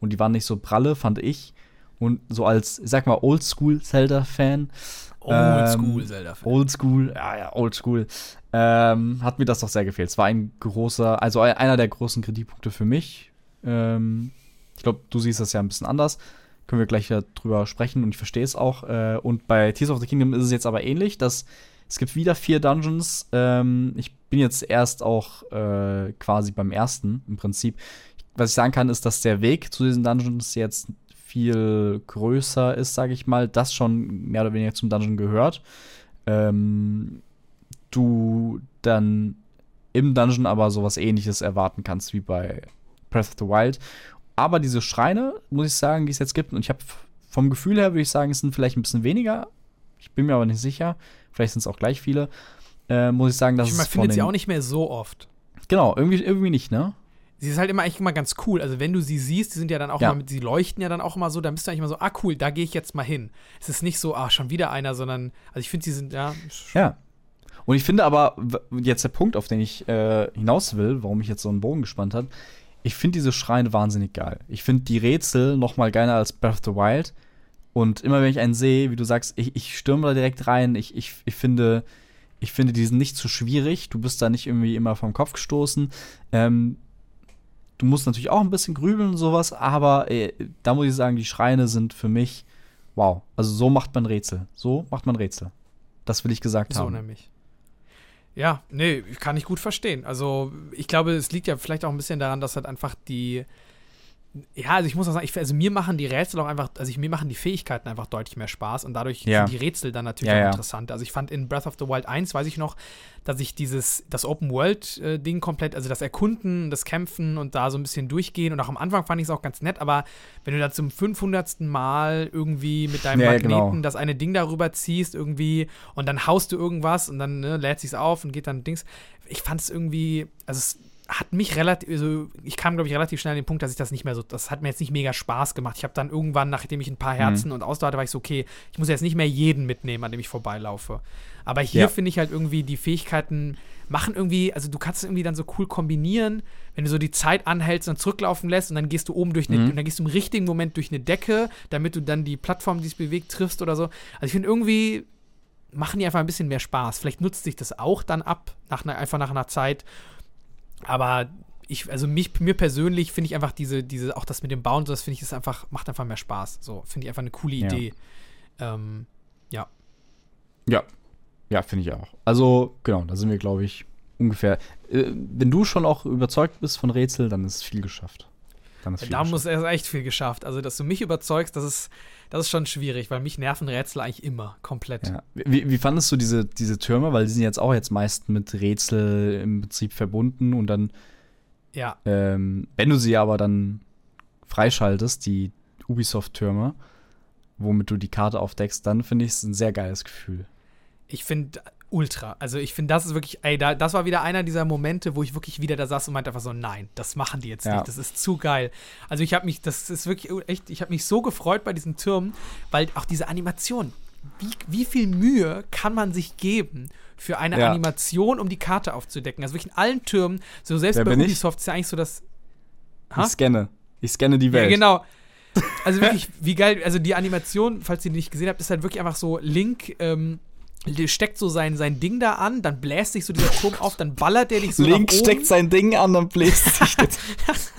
[SPEAKER 2] und die waren nicht so pralle, fand ich. Und so als, ich sag mal, Oldschool-Zelda-Fan
[SPEAKER 1] Oldschool
[SPEAKER 2] Ähm. Oldschool, ja, ja, Oldschool. Ähm, hat mir das doch sehr gefehlt. Es war ein großer, also ein- einer der großen Kritikpunkte für mich. Ähm, ich glaube, du siehst das ja ein bisschen anders. Können wir gleich drüber sprechen und ich verstehe es auch. Äh, und bei Tears of the Kingdom ist es jetzt aber ähnlich, dass es gibt wieder vier Dungeons. Ähm, ich bin jetzt erst auch äh, quasi beim ersten im Prinzip. Was ich sagen kann, ist, dass der Weg zu diesen Dungeons jetzt viel größer ist, sage ich mal, das schon mehr oder weniger zum Dungeon gehört. Ähm, du dann im Dungeon aber sowas ähnliches erwarten kannst wie bei Breath of the Wild. Aber diese Schreine, muss ich sagen, die es jetzt gibt, und ich habe vom Gefühl her, würde ich sagen, es sind vielleicht ein bisschen weniger. Ich bin mir aber nicht sicher. Vielleicht sind es auch gleich viele. Äh, muss ich sagen, dass
[SPEAKER 1] Ich
[SPEAKER 2] es
[SPEAKER 1] man
[SPEAKER 2] von
[SPEAKER 1] findet sie auch nicht mehr so oft.
[SPEAKER 2] Genau, irgendwie, irgendwie nicht, ne?
[SPEAKER 1] Sie ist halt immer eigentlich immer ganz cool. Also wenn du sie siehst, die sind ja dann auch
[SPEAKER 2] Ja.
[SPEAKER 1] mal sie leuchten ja dann auch immer so, dann bist du eigentlich immer so, ah cool, da gehe ich jetzt mal hin. Es ist nicht so, ah, schon wieder einer, sondern, also ich finde, sie sind, ja,
[SPEAKER 2] Ja. Und ich finde aber, jetzt der Punkt, auf den ich äh, hinaus will, warum ich jetzt so einen Bogen gespannt habe, ich finde diese Schreine wahnsinnig geil. Ich finde die Rätsel noch mal geiler als Breath of the Wild. Und immer wenn ich einen sehe, wie du sagst, ich, ich stürme da direkt rein. Ich, ich, ich finde, ich finde, die sind nicht zu schwierig. Du bist da nicht irgendwie immer vom Kopf gestoßen. Ähm, du musst natürlich auch ein bisschen grübeln und sowas, aber äh, da muss ich sagen, die Schreine sind für mich wow. Also so macht man Rätsel. So macht man Rätsel. Das will ich gesagt
[SPEAKER 1] so
[SPEAKER 2] haben.
[SPEAKER 1] nämlich. Ja, nee, kann ich gut verstehen. Also ich glaube, es liegt ja vielleicht auch ein bisschen daran, dass halt einfach die ja, also ich muss auch sagen, ich, also mir machen die Rätsel auch einfach, also ich, mir machen die Fähigkeiten einfach deutlich mehr Spaß und dadurch
[SPEAKER 2] Ja.
[SPEAKER 1] sind die Rätsel dann natürlich
[SPEAKER 2] Ja,
[SPEAKER 1] auch
[SPEAKER 2] ja.
[SPEAKER 1] interessant. Also ich fand in Breath of the Wild 1, weiß ich noch, dass ich dieses, das Open-World-Ding komplett, also das Erkunden, das Kämpfen und da so ein bisschen durchgehen und auch am Anfang fand ich es auch ganz nett, aber wenn du da zum 500. Mal irgendwie mit deinem Magneten
[SPEAKER 2] genau.
[SPEAKER 1] das eine Ding darüber ziehst irgendwie und dann haust du irgendwas und dann ne, lädt sich's auf und geht dann Dings. Ich fand es irgendwie, also es hat mich relativ, also ich kam, glaube ich, relativ schnell an den Punkt, dass ich das nicht mehr so, das hat mir jetzt nicht mega Spaß gemacht. Ich habe dann irgendwann, nachdem ich ein paar Herzen mhm. und Ausdauer hatte, war ich so, okay, ich muss jetzt nicht mehr jeden mitnehmen, an dem ich vorbeilaufe. Aber hier ja. finde ich halt irgendwie, die Fähigkeiten machen irgendwie, also du kannst es irgendwie dann so cool kombinieren, wenn du so die Zeit anhältst und zurücklaufen lässt und dann gehst du oben durch eine, mhm. und dann gehst du im richtigen Moment durch eine Decke, damit du dann die Plattform, die sich bewegt, triffst oder so. Also ich finde irgendwie, machen die einfach ein bisschen mehr Spaß. Vielleicht nutzt sich das auch dann ab, nach einer, einfach nach einer Zeit. Aber ich, also mich, mir persönlich finde ich einfach diese, diese, auch das mit dem Bauen, das finde ich, ist einfach, macht einfach mehr Spaß. So, finde ich einfach eine coole Idee. Ja. Ähm, ja.
[SPEAKER 2] Ja. Ja, finde ich auch. Also, genau, da sind wir, glaube ich, ungefähr. Äh, wenn du schon auch überzeugt bist von Rätsel, dann ist viel geschafft.
[SPEAKER 1] Dann ist viel da geschafft. muss er echt viel geschafft. Also, dass du mich überzeugst, das ist, das ist schon schwierig, weil mich nerven Rätsel eigentlich immer komplett.
[SPEAKER 2] Ja. Wie, wie fandest du diese, diese Türme? Weil die sind jetzt auch jetzt meist mit Rätsel im Prinzip verbunden und dann,
[SPEAKER 1] ja.
[SPEAKER 2] Ähm, wenn du sie aber dann freischaltest, die Ubisoft-Türme, womit du die Karte aufdeckst, dann finde ich es ein sehr geiles Gefühl.
[SPEAKER 1] Ich finde ultra. Also ich finde, das ist wirklich, ey, da, das war wieder einer dieser Momente, wo ich wirklich wieder da saß und meinte einfach so, nein, das machen die jetzt ja. nicht. Das ist zu geil. Also ich habe mich, das ist wirklich echt, ich habe mich so gefreut bei diesen Türmen, weil auch diese Animation, wie, wie viel Mühe kann man sich geben für eine ja. Animation, um die Karte aufzudecken? Also wirklich in allen Türmen, so selbst Wer bei Ubisoft ist ja eigentlich so das.
[SPEAKER 2] Ha? Ich scanne. Ich scanne die Welt.
[SPEAKER 1] Ja, genau. Also wirklich, wie geil, also die Animation, falls ihr die nicht gesehen habt, ist halt wirklich einfach so Link, ähm, steckt so sein, sein Ding da an, dann bläst sich so dieser Turm auf, dann ballert der dich so
[SPEAKER 2] Link steckt sein Ding an, dann bläst sich das.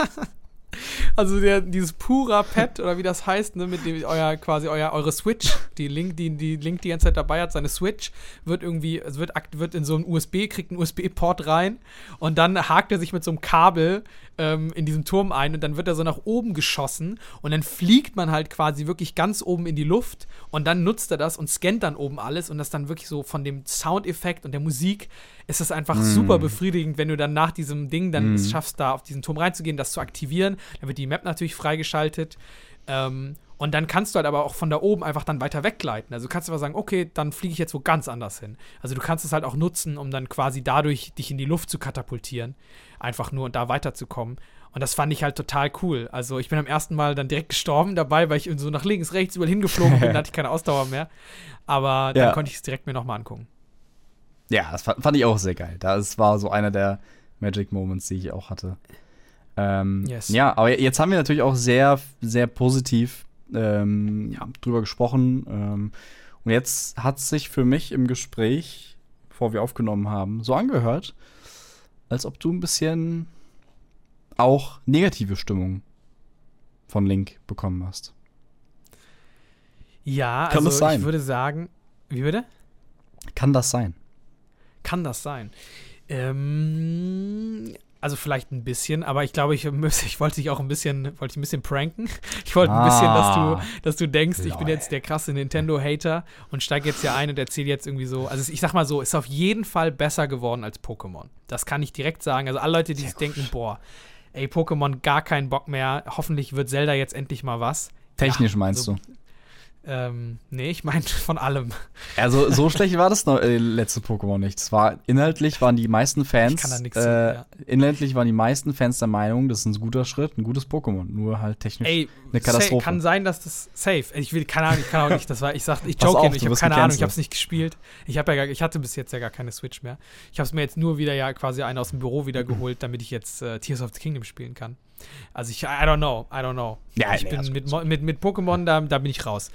[SPEAKER 1] Also der, dieses pura Pad oder wie das heißt, ne, mit dem euer quasi euer eure Switch, die Link, die, die Link die ganze Zeit dabei hat, seine Switch wird irgendwie, es wird, wird in so ein USB, kriegt einen USB-Port rein und dann hakt er sich mit so einem Kabel ähm, in diesen Turm ein und dann wird er so nach oben geschossen und dann fliegt man halt quasi wirklich ganz oben in die Luft und dann nutzt er das und scannt dann oben alles und das dann wirklich so von dem Soundeffekt und der Musik ist es einfach mm. super befriedigend, wenn du dann nach diesem Ding dann mm. es schaffst, da auf diesen Turm reinzugehen, das zu aktivieren. Dann wird die Map natürlich freigeschaltet. Ähm, und dann kannst du halt aber auch von da oben einfach dann weiter weggleiten. Also du kannst aber sagen, okay, dann fliege ich jetzt wo ganz anders hin. Also du kannst es halt auch nutzen, um dann quasi dadurch dich in die Luft zu katapultieren. Einfach nur und da weiterzukommen. Und das fand ich halt total cool. Also ich bin am ersten Mal dann direkt gestorben dabei, weil ich so nach links, rechts überall hingeflogen bin, da hatte ich keine Ausdauer mehr. Aber dann ja. konnte ich es direkt mir nochmal angucken.
[SPEAKER 2] Ja, das fand ich auch sehr geil. Das war so einer der Magic Moments, die ich auch hatte. Ähm, yes. Ja, aber jetzt haben wir natürlich auch sehr, sehr positiv ähm, ja, drüber gesprochen. Ähm, und jetzt hat sich für mich im Gespräch, bevor wir aufgenommen haben, so angehört, als ob du ein bisschen auch negative Stimmung von Link bekommen hast.
[SPEAKER 1] Ja, Kann also ich würde sagen, wie bitte?
[SPEAKER 2] Kann das sein?
[SPEAKER 1] Kann das sein? Ähm, also vielleicht ein bisschen, aber ich glaube, ich, ich wollte dich auch ein bisschen, wollte ich ein bisschen pranken. Ich wollte ein bisschen, dass du, ah. dass du denkst, Lol. ich bin jetzt der krasse Nintendo-Hater und steige jetzt hier ein und erzähle jetzt irgendwie so. Also ich sag mal so, ist auf jeden Fall besser geworden als Pokémon. Das kann ich direkt sagen. Also alle Leute, die sich denken, boah, ey, Pokémon gar keinen Bock mehr. Hoffentlich wird Zelda jetzt endlich mal was.
[SPEAKER 2] Technisch ja, meinst so, du?
[SPEAKER 1] Ähm, nee, ich meine von allem.
[SPEAKER 2] Also so schlecht war das noch, äh, letzte Pokémon nicht. Es war inhaltlich waren die meisten Fans. Ich kann da nichts äh, sehen, ja. Inhaltlich waren die meisten Fans der Meinung, das ist ein guter Schritt, ein gutes Pokémon. Nur halt technisch
[SPEAKER 1] Ey, eine Katastrophe. Kann sein, dass das safe. Ich will keine Ahnung, ich kann auch nicht. Das war, ich sag, ich joke auf, ich habe keine Ahnung, ich habe es nicht gespielt. Ich habe ja gar, ich hatte bis jetzt ja gar keine Switch mehr. Ich habe es mir jetzt nur wieder ja quasi eine aus dem Büro wieder geholt, damit ich jetzt äh, Tears of the Kingdom spielen kann. Also ich, I don't know, I don't know. Ja, ich nee, bin mit, mit, mit Pokémon, da, da bin ich raus.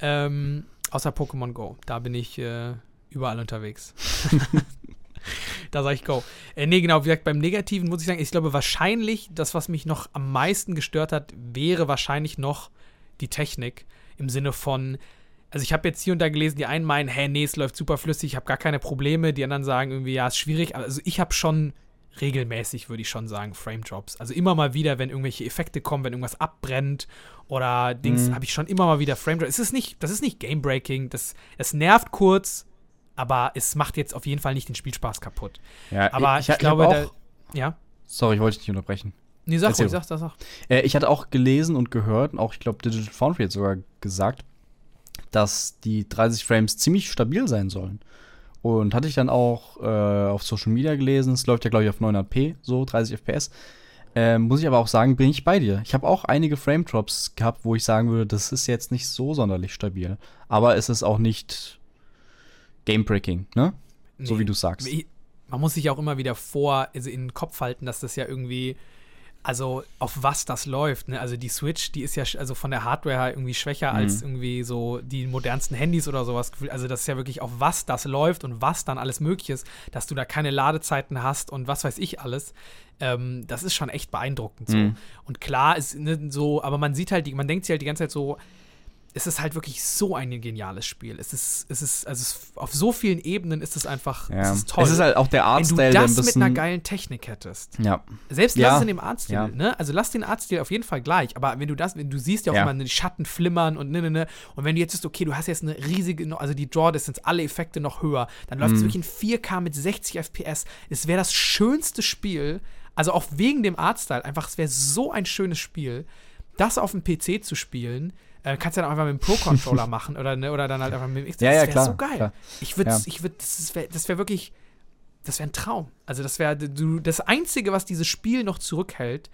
[SPEAKER 1] Ähm, außer Pokémon Go. Da bin ich äh, überall unterwegs. da sage ich Go. Äh, nee, genau, wie gesagt, beim Negativen muss ich sagen, ich glaube wahrscheinlich, das, was mich noch am meisten gestört hat, wäre wahrscheinlich noch die Technik. Im Sinne von, also ich habe jetzt hier und da gelesen, die einen meinen, hä, nee, es läuft super flüssig, ich habe gar keine Probleme. Die anderen sagen irgendwie, ja, ist schwierig. Also ich habe schon regelmäßig, würde ich schon sagen, Frame Drops. Also immer mal wieder, wenn irgendwelche Effekte kommen, wenn irgendwas abbrennt oder Dings, mhm. habe ich schon immer mal wieder Frame Drops. Es ist nicht, das ist nicht Game Breaking, das, es nervt kurz, aber es macht jetzt auf jeden Fall nicht den Spielspaß kaputt.
[SPEAKER 2] Ja, aber ich, ich, ich glaube, auch, da, ja. Sorry, ich wollte dich nicht unterbrechen.
[SPEAKER 1] Nee, sag ruhig, sag, sag, sag.
[SPEAKER 2] Äh, ich hatte auch gelesen und gehört, auch ich glaube, Digital Foundry hat sogar gesagt, dass die 30 Frames ziemlich stabil sein sollen. Und hatte ich dann auch äh, auf Social Media gelesen, es läuft ja, glaube ich, auf 900p, so 30 FPS. Ähm, muss ich aber auch sagen, bin ich bei dir. Ich habe auch einige Frame-Drops gehabt, wo ich sagen würde, das ist jetzt nicht so sonderlich stabil. Aber es ist auch nicht Game-Breaking, ne? Nee. So wie du sagst.
[SPEAKER 1] Man muss sich auch immer wieder vor, also in den Kopf halten, dass das ja irgendwie also auf was das läuft. Ne? Also die Switch, die ist ja also von der Hardware her irgendwie schwächer mhm. als irgendwie so die modernsten Handys oder sowas. Also das ist ja wirklich auf was das läuft und was dann alles möglich ist, dass du da keine Ladezeiten hast und was weiß ich alles. Ähm, das ist schon echt beeindruckend so. Mhm. Und klar ist ne, so, aber man sieht halt, die, man denkt sich halt die ganze Zeit so, es ist halt wirklich so ein geniales Spiel. Es ist, es ist, also es, auf so vielen Ebenen ist es einfach,
[SPEAKER 2] ja.
[SPEAKER 1] es ist toll.
[SPEAKER 2] Es ist halt auch der Artstyle,
[SPEAKER 1] Wenn du das mit einer geilen Technik hättest.
[SPEAKER 2] Ja.
[SPEAKER 1] Selbst
[SPEAKER 2] ja.
[SPEAKER 1] lass in dem Artstil, ja. ne? Also lass den Artstil auf jeden Fall gleich. Aber wenn du das, wenn du siehst ja auch immer die Schatten flimmern und ne, ne, ne. Und wenn du jetzt ist, okay, du hast jetzt eine riesige, also die Draw Distance, alle Effekte noch höher, dann läuft es mhm. wirklich in 4K mit 60 FPS. Es wäre das schönste Spiel, also auch wegen dem Artstyle, einfach, es wäre so ein schönes Spiel, das auf dem PC zu spielen äh, kannst du dann einfach mit dem Pro-Controller machen oder, ne, oder dann halt einfach mit dem X.
[SPEAKER 2] Ja, ja, klar.
[SPEAKER 1] so geil.
[SPEAKER 2] Klar.
[SPEAKER 1] Ich würde, ja. ich würde, das wäre wär wirklich, das wäre ein Traum. Also das wäre, das Einzige, was dieses Spiel noch zurückhält,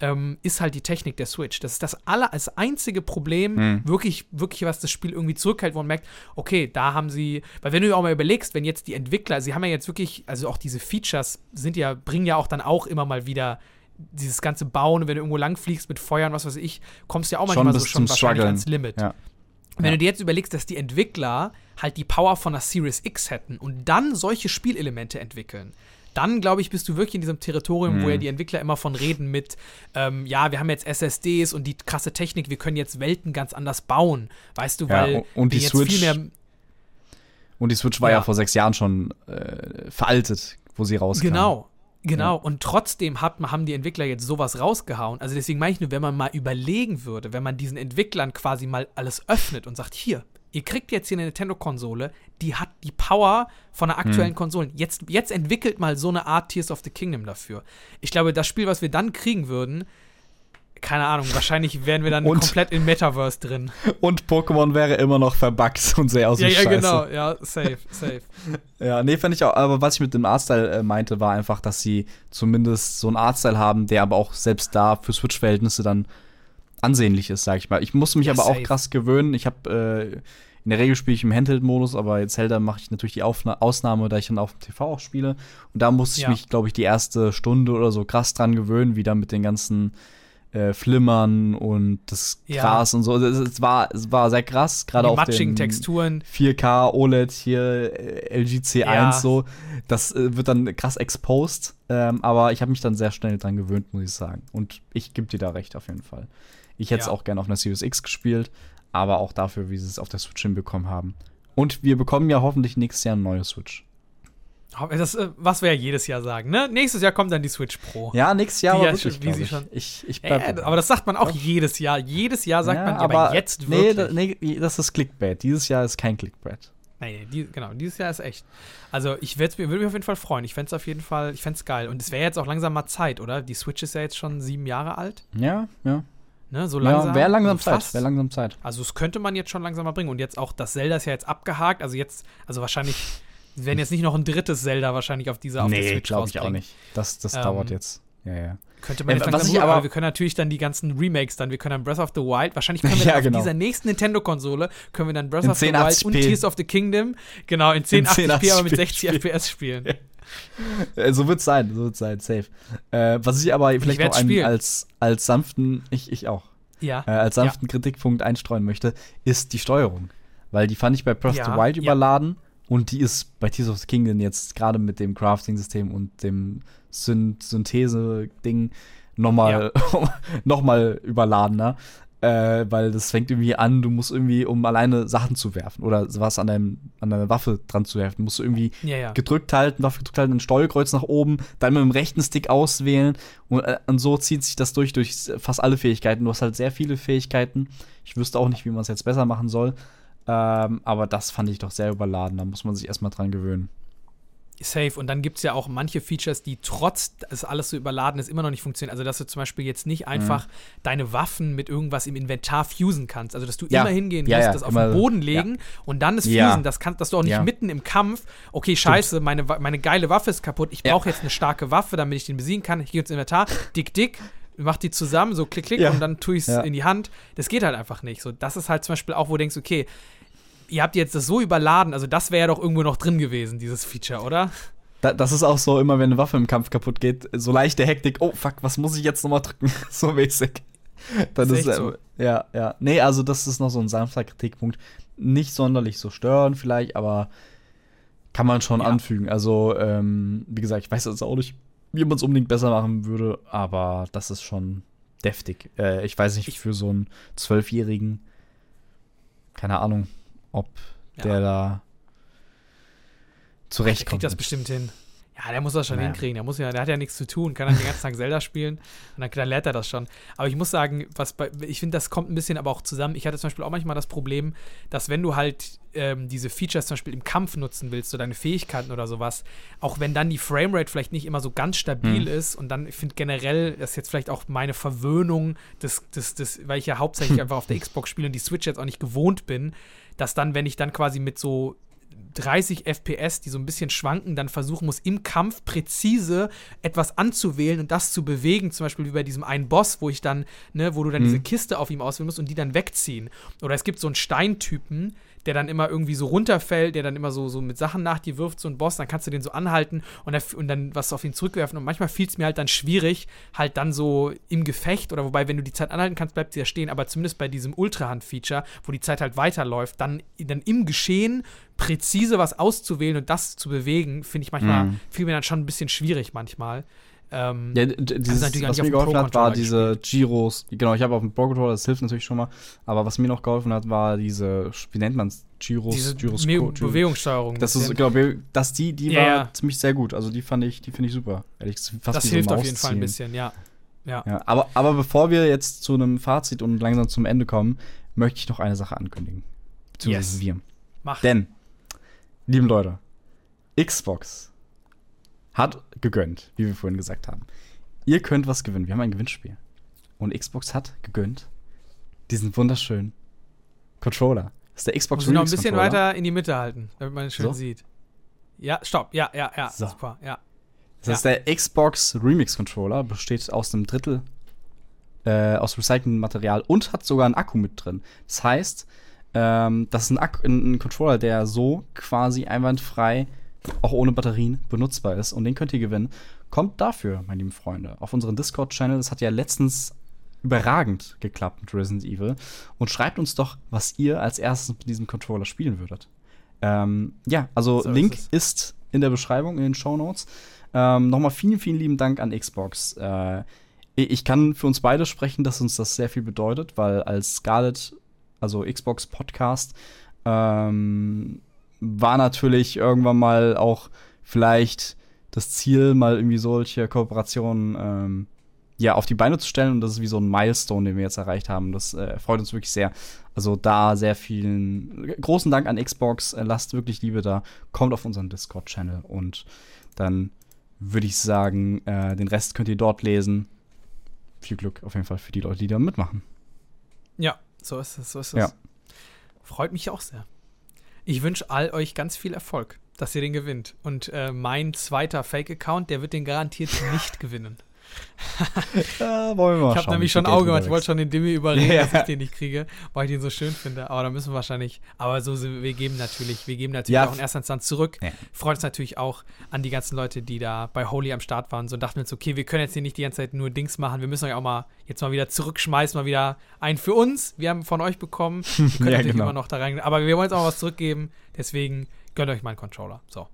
[SPEAKER 1] ähm, ist halt die Technik der Switch. Das ist das aller, das einzige Problem, hm. wirklich, wirklich, was das Spiel irgendwie zurückhält, wo man merkt, okay, da haben sie, weil wenn du auch mal überlegst, wenn jetzt die Entwickler, sie haben ja jetzt wirklich, also auch diese Features sind ja, bringen ja auch dann auch immer mal wieder dieses ganze Bauen, wenn du irgendwo langfliegst mit Feuern, was weiß ich, kommst du ja auch manchmal
[SPEAKER 2] schon
[SPEAKER 1] so schon wahrscheinlich ans Limit.
[SPEAKER 2] Ja.
[SPEAKER 1] Wenn ja. du dir jetzt überlegst, dass die Entwickler halt die Power von der Series X hätten und dann solche Spielelemente entwickeln, dann glaube ich, bist du wirklich in diesem Territorium, mhm. wo ja die Entwickler immer von reden mit, ähm, ja, wir haben jetzt SSDs und die krasse Technik, wir können jetzt Welten ganz anders bauen, weißt du, weil
[SPEAKER 2] ja, und die
[SPEAKER 1] jetzt
[SPEAKER 2] Switch,
[SPEAKER 1] viel mehr
[SPEAKER 2] und die Switch war ja, ja vor sechs Jahren schon äh, veraltet, wo sie rauskam.
[SPEAKER 1] Genau, Genau, ja. und trotzdem hat, haben die Entwickler jetzt sowas rausgehauen. Also deswegen meine ich nur, wenn man mal überlegen würde, wenn man diesen Entwicklern quasi mal alles öffnet und sagt, hier, ihr kriegt jetzt hier eine Nintendo-Konsole, die hat die Power von der aktuellen hm. Konsolen. Jetzt, jetzt entwickelt mal so eine Art Tears of the Kingdom dafür. Ich glaube, das Spiel, was wir dann kriegen würden, keine Ahnung, wahrscheinlich wären wir dann und, komplett im Metaverse drin.
[SPEAKER 2] Und Pokémon wäre immer noch verbuggt und sehr aus
[SPEAKER 1] Ja,
[SPEAKER 2] ja, Scheiße.
[SPEAKER 1] genau, ja, safe, safe.
[SPEAKER 2] ja, nee, fand ich auch, aber was ich mit dem Artstyle äh, meinte, war einfach, dass sie zumindest so einen Artstyle haben, der aber auch selbst da für Switch-Verhältnisse dann ansehnlich ist, sag ich mal. Ich musste mich ja, aber safe. auch krass gewöhnen. Ich habe äh, in der Regel spiele ich im Handheld-Modus, aber jetzt Zelda mache ich natürlich die Aufna Ausnahme, da ich dann auf dem TV auch spiele. Und da musste ich ja. mich, glaube ich, die erste Stunde oder so krass dran gewöhnen, wieder mit den ganzen äh, Flimmern und das Gras ja. und so. Es, es, war, es war sehr krass, gerade auf den
[SPEAKER 1] Texturen.
[SPEAKER 2] 4K OLED hier, äh, LG C1 ja. so. Das äh, wird dann krass exposed. Ähm, aber ich habe mich dann sehr schnell dran gewöhnt, muss ich sagen. Und ich gebe dir da recht auf jeden Fall. Ich hätte es ja. auch gerne auf einer Series X gespielt, aber auch dafür, wie sie es auf der Switch hinbekommen haben. Und wir bekommen ja hoffentlich nächstes Jahr eine neue Switch.
[SPEAKER 1] Das, äh, was wir ja jedes Jahr sagen, ne? Nächstes Jahr kommt dann die Switch Pro.
[SPEAKER 2] Ja, nächstes Jahr aber wirklich,
[SPEAKER 1] wie sie schon. Ich, ich äh, aber das sagt man auch jedes Jahr. Jedes Jahr sagt ja, man, ja, aber, aber jetzt wirklich.
[SPEAKER 2] Nee, nee, das ist Clickbait. Dieses Jahr ist kein Clickbait.
[SPEAKER 1] Nee, die, genau, dieses Jahr ist echt. Also ich würde mich auf jeden Fall freuen. Ich fände es auf jeden Fall, ich fände es geil. Und es wäre jetzt auch langsam mal Zeit, oder? Die Switch ist ja jetzt schon sieben Jahre alt.
[SPEAKER 2] Ja, ja.
[SPEAKER 1] Ne, so langsam.
[SPEAKER 2] Ja, wäre langsam also Zeit. Wäre langsam Zeit.
[SPEAKER 1] Also es könnte man jetzt schon langsam mal bringen. Und jetzt auch, das Zelda ist ja jetzt abgehakt. Also jetzt, also wahrscheinlich Sie werden jetzt nicht noch ein drittes Zelda wahrscheinlich auf dieser auf
[SPEAKER 2] nee, Switch glaube ich auch nicht. Das, das ähm, dauert jetzt. Ja, ja.
[SPEAKER 1] Könnte man ja, was ich aber, wir können natürlich dann die ganzen Remakes dann, wir können dann Breath of the Wild, wahrscheinlich können wir ja, genau. auf dieser nächsten Nintendo-Konsole, können wir dann Breath
[SPEAKER 2] in
[SPEAKER 1] of the Wild und Tears of the Kingdom, genau, in 1080p, aber mit 60 spielen. FPS spielen.
[SPEAKER 2] Ja. So wird es sein, so wird sein, safe. Äh, was ich aber vielleicht ich noch einen, als, als sanften, ich, ich auch,
[SPEAKER 1] ja.
[SPEAKER 2] Äh, als sanften Kritikpunkt einstreuen möchte, ist die Steuerung. Weil die fand ich bei Breath of the Wild überladen und die ist bei Tears of the Kingdom jetzt gerade mit dem Crafting-System und dem Syn Synthese-Ding nochmal ja. noch überladener. Äh, weil das fängt irgendwie an, du musst irgendwie, um alleine Sachen zu werfen oder was an, deinem, an deiner Waffe dran zu werfen, musst du irgendwie
[SPEAKER 1] ja, ja.
[SPEAKER 2] gedrückt halten, Waffe gedrückt halten, ein Steuerkreuz nach oben, dann mit dem rechten Stick auswählen und, äh, und so zieht sich das durch, durch fast alle Fähigkeiten. Du hast halt sehr viele Fähigkeiten. Ich wüsste auch nicht, wie man es jetzt besser machen soll. Ähm, aber das fand ich doch sehr überladen. Da muss man sich erstmal dran gewöhnen.
[SPEAKER 1] Safe. Und dann gibt es ja auch manche Features, die trotz dass alles so überladen ist, immer noch nicht funktionieren. Also, dass du zum Beispiel jetzt nicht einfach mhm. deine Waffen mit irgendwas im Inventar fusen kannst. Also, dass du ja. immer hingehen
[SPEAKER 2] ja,
[SPEAKER 1] musst,
[SPEAKER 2] ja,
[SPEAKER 1] das auf den Boden legen und dann das fusen. Das kann, dass du auch nicht mitten im Kampf, okay, scheiße, meine, meine geile Waffe ist kaputt, ich brauche jetzt eine starke Waffe, damit ich den besiegen kann. Ich gehe ins Inventar, dick, dick, mach die zusammen, so klick, klick und dann tue ich es in die Hand. Das geht halt einfach nicht. So, das ist halt zum Beispiel auch, wo du denkst, okay, ihr habt jetzt das so überladen, also das wäre ja doch irgendwo noch drin gewesen, dieses Feature, oder?
[SPEAKER 2] Da, das ist auch so, immer wenn eine Waffe im Kampf kaputt geht, so leichte Hektik, oh fuck, was muss ich jetzt nochmal drücken? so mäßig. Dann ist, ist so. ja, ja. Nee, also das ist noch so ein sanfter Kritikpunkt. Nicht sonderlich so stören vielleicht, aber kann man schon ja. anfügen. Also, ähm, wie gesagt, ich weiß jetzt auch nicht, wie man es unbedingt besser machen würde, aber das ist schon deftig. Äh, ich weiß nicht, für so einen Zwölfjährigen, keine Ahnung, ob ja. der da zurechtkommt. Der
[SPEAKER 1] kriegt das bestimmt hin. Ja, der muss das schon naja. hinkriegen. Der, muss ja, der hat ja nichts zu tun, kann dann den ganzen Tag Zelda spielen und dann, dann lernt er das schon. Aber ich muss sagen, was bei, ich finde, das kommt ein bisschen aber auch zusammen. Ich hatte zum Beispiel auch manchmal das Problem, dass wenn du halt ähm, diese Features zum Beispiel im Kampf nutzen willst, so deine Fähigkeiten oder sowas, auch wenn dann die Framerate vielleicht nicht immer so ganz stabil hm. ist und dann, ich finde generell, das ist jetzt vielleicht auch meine Verwöhnung, des, des, des, weil ich ja hauptsächlich einfach auf der Xbox spiele und die Switch jetzt auch nicht gewohnt bin, dass dann, wenn ich dann quasi mit so 30 FPS, die so ein bisschen schwanken, dann versuchen muss, im Kampf präzise etwas anzuwählen und das zu bewegen. Zum Beispiel wie bei diesem einen Boss, wo ich dann, ne, wo du dann mhm. diese Kiste auf ihm auswählen musst und die dann wegziehen. Oder es gibt so einen Steintypen, der dann immer irgendwie so runterfällt, der dann immer so, so mit Sachen nach dir wirft, so ein Boss, dann kannst du den so anhalten und, und dann was auf ihn zurückwerfen. Und manchmal fiel es mir halt dann schwierig, halt dann so im Gefecht oder wobei, wenn du die Zeit anhalten kannst, bleibt sie ja stehen, aber zumindest bei diesem Ultrahand-Feature, wo die Zeit halt weiterläuft, dann, dann im Geschehen präzise was auszuwählen und das zu bewegen, finde ich manchmal, mhm. fiel mir dann schon ein bisschen schwierig manchmal. Ähm,
[SPEAKER 2] ja, dieses, was mir geholfen hat, war diese Giros. Genau, ich habe auf dem Pro Controller, das hilft natürlich schon mal. Aber was mir noch geholfen hat, war diese, wie nennt man es? Giros,
[SPEAKER 1] diese Giros Bewegungssteuerung.
[SPEAKER 2] Das ist, genau, dass die, die ja, war ja. ziemlich sehr gut. Also die fand ich, die finde ich super.
[SPEAKER 1] Ehrlich, fast das hilft so auf jeden Fall ein bisschen, ja.
[SPEAKER 2] Ja. ja. aber, aber bevor wir jetzt zu einem Fazit und langsam zum Ende kommen, möchte ich noch eine Sache ankündigen.
[SPEAKER 1] Beziehungsweise
[SPEAKER 2] yes. wir. Mach. Denn, lieben Leute, Xbox hat gegönnt, wie wir vorhin gesagt haben. Ihr könnt was gewinnen. Wir haben ein Gewinnspiel. Und Xbox hat gegönnt diesen wunderschönen Controller. Das ist der Xbox
[SPEAKER 1] Muss Remix noch ein bisschen weiter in die Mitte halten, damit man es schön so? sieht. Ja, stopp. Ja, ja, ja. So. Super. Ja.
[SPEAKER 2] Das ja. ist der Xbox Remix Controller, besteht aus einem Drittel äh, aus recyceltem Material und hat sogar einen Akku mit drin. Das heißt, ähm, das ist ein, Akku, ein, ein Controller, der so quasi einwandfrei auch ohne Batterien benutzbar ist und den könnt ihr gewinnen. Kommt dafür, meine lieben Freunde, auf unseren Discord-Channel. Das hat ja letztens überragend geklappt mit Resident Evil. Und schreibt uns doch, was ihr als erstes mit diesem Controller spielen würdet. Ähm, ja, also so Link ist, ist, in der Beschreibung, in den Show Notes. Ähm, Nochmal vielen, vielen lieben Dank an Xbox. Äh, ich kann für uns beide sprechen, dass uns das sehr viel bedeutet, weil als Scarlet, also Xbox Podcast, ähm, war natürlich irgendwann mal auch vielleicht das Ziel, mal irgendwie solche Kooperationen ähm, ja, auf die Beine zu stellen. Und das ist wie so ein Milestone, den wir jetzt erreicht haben. Das äh, freut uns wirklich sehr. Also da sehr vielen großen Dank an Xbox. Äh, lasst wirklich Liebe da. Kommt auf unseren Discord-Channel und dann würde ich sagen, äh, den Rest könnt ihr dort lesen. Viel Glück auf jeden Fall für die Leute, die da mitmachen.
[SPEAKER 1] Ja, so ist es, so ist es. Ja. Freut mich auch sehr. Ich wünsche all euch ganz viel Erfolg, dass ihr den gewinnt. Und äh, mein zweiter Fake-Account, der wird den garantiert nicht gewinnen.
[SPEAKER 2] ja, wollen wir mal
[SPEAKER 1] ich habe nämlich schon Auge gemacht. Ich wollte schon den Dimmi überreden, ja. dass ich den nicht kriege, weil ich den so schön finde. Aber da müssen wir wahrscheinlich. Aber so, wir geben natürlich, wir geben natürlich ja. auch in erster Instanz zurück. Ja. Freut uns natürlich auch an die ganzen Leute, die da bei Holy am Start waren. So dachten wir uns, okay, wir können jetzt hier nicht die ganze Zeit nur Dings machen. Wir müssen euch auch mal jetzt mal wieder zurückschmeißen, mal wieder einen für uns. Wir haben von euch bekommen. Wir können natürlich genau. immer noch da rein. Aber wir wollen jetzt auch mal was zurückgeben. Deswegen gönnt euch mal einen Controller. So.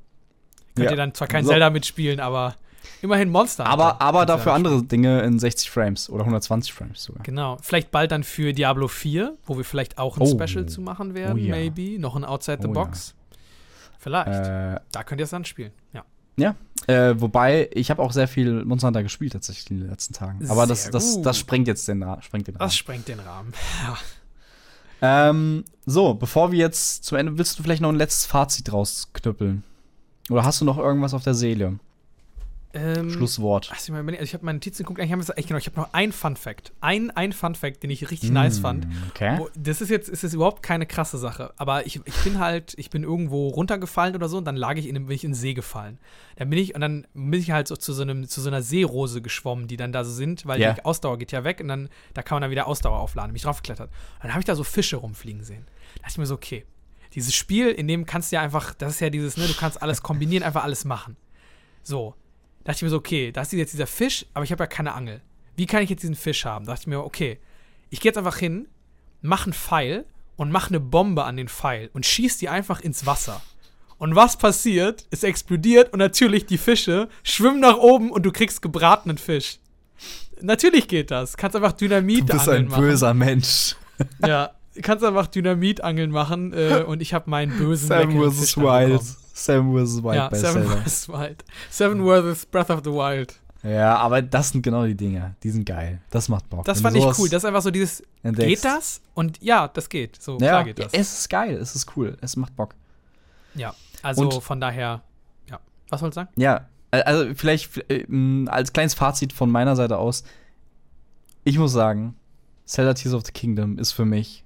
[SPEAKER 1] Könnt ihr dann zwar kein so. Zelda mitspielen, aber Immerhin Monster.
[SPEAKER 2] Aber, aber dafür andere Dinge in 60 Frames oder 120 Frames sogar.
[SPEAKER 1] Genau. Vielleicht bald dann für Diablo 4, wo wir vielleicht auch ein oh. Special zu machen werden, oh, ja. maybe. Noch ein Outside the oh, Box. Ja. Vielleicht. Äh, da könnt ihr es dann spielen. Ja.
[SPEAKER 2] Ja. Äh, wobei, ich habe auch sehr viel Monster Hunter gespielt tatsächlich in den letzten Tagen. Aber das, das, das sprengt jetzt den, sprengt den
[SPEAKER 1] Rahmen. Das sprengt den Rahmen. Ja.
[SPEAKER 2] Ähm, so, bevor wir jetzt zum Ende, willst du vielleicht noch ein letztes Fazit rausknüppeln? Oder hast du noch irgendwas auf der Seele?
[SPEAKER 1] Ähm,
[SPEAKER 2] Schlusswort.
[SPEAKER 1] ach, ich, also ich habe meine Notizen geguckt, eigentlich haben wir genau. Ich habe noch einen Fun Fact. Ein, ein Fun Fact, den ich richtig nice fand.
[SPEAKER 2] Mm, Okay.
[SPEAKER 1] Wo, das ist jetzt ist jetzt überhaupt keine krasse Sache, aber ich, ich bin halt, ich bin irgendwo runtergefallen oder so und dann lag ich in, bin ich in den See gefallen. Dann bin ich und dann bin ich halt so zu so einem zu so einer Seerose geschwommen, die dann da so sind, weil
[SPEAKER 2] Ja.
[SPEAKER 1] die Ausdauer geht ja weg und dann da kann man dann wieder Ausdauer aufladen. Bin ich draufgeklettert. Und dann habe ich da so Fische rumfliegen sehen. Da dachte ich mir so, okay, dieses Spiel, in dem kannst du ja einfach, das ist ja dieses, ne, du kannst alles kombinieren, einfach alles machen. So, dachte ich mir so, okay, da ist jetzt dieser Fisch, aber ich habe ja keine Angel. Wie kann ich jetzt diesen Fisch haben? Da dachte ich mir, okay, ich gehe jetzt einfach hin, mach einen Pfeil und mach eine Bombe an den Pfeil und schieß die einfach ins Wasser. Und was passiert? Es explodiert und natürlich die Fische schwimmen nach oben und du kriegst gebratenen Fisch. Natürlich geht das. Kannst einfach Dynamit
[SPEAKER 2] Du bist ein
[SPEAKER 1] machen.
[SPEAKER 2] böser Mensch.
[SPEAKER 1] Ja, kannst einfach Dynamitangeln machen äh, und ich habe meinen bösen
[SPEAKER 2] Sam vs. Wild. Sam vs. Wild
[SPEAKER 1] Ja,
[SPEAKER 2] bei
[SPEAKER 1] Seven
[SPEAKER 2] Zelda.
[SPEAKER 1] vs. Wild. Seven vs. Breath of the Wild.
[SPEAKER 2] Ja, aber das sind genau die Dinge. Die sind geil. Das macht Bock.
[SPEAKER 1] Das
[SPEAKER 2] Wenn
[SPEAKER 1] fand ich cool. Das ist einfach so dieses,
[SPEAKER 2] entdeckst.
[SPEAKER 1] geht das? Und ja, das geht. So,
[SPEAKER 2] Ja,
[SPEAKER 1] klar geht das.
[SPEAKER 2] es ist geil. Es ist cool. Es macht Bock.
[SPEAKER 1] Ja, also
[SPEAKER 2] Und-
[SPEAKER 1] von daher, ja. Was wolltest du sagen?
[SPEAKER 2] Ja, also vielleicht äh, als kleines Fazit von meiner Seite aus. Ich muss sagen, Zelda Tears of the Kingdom ist für mich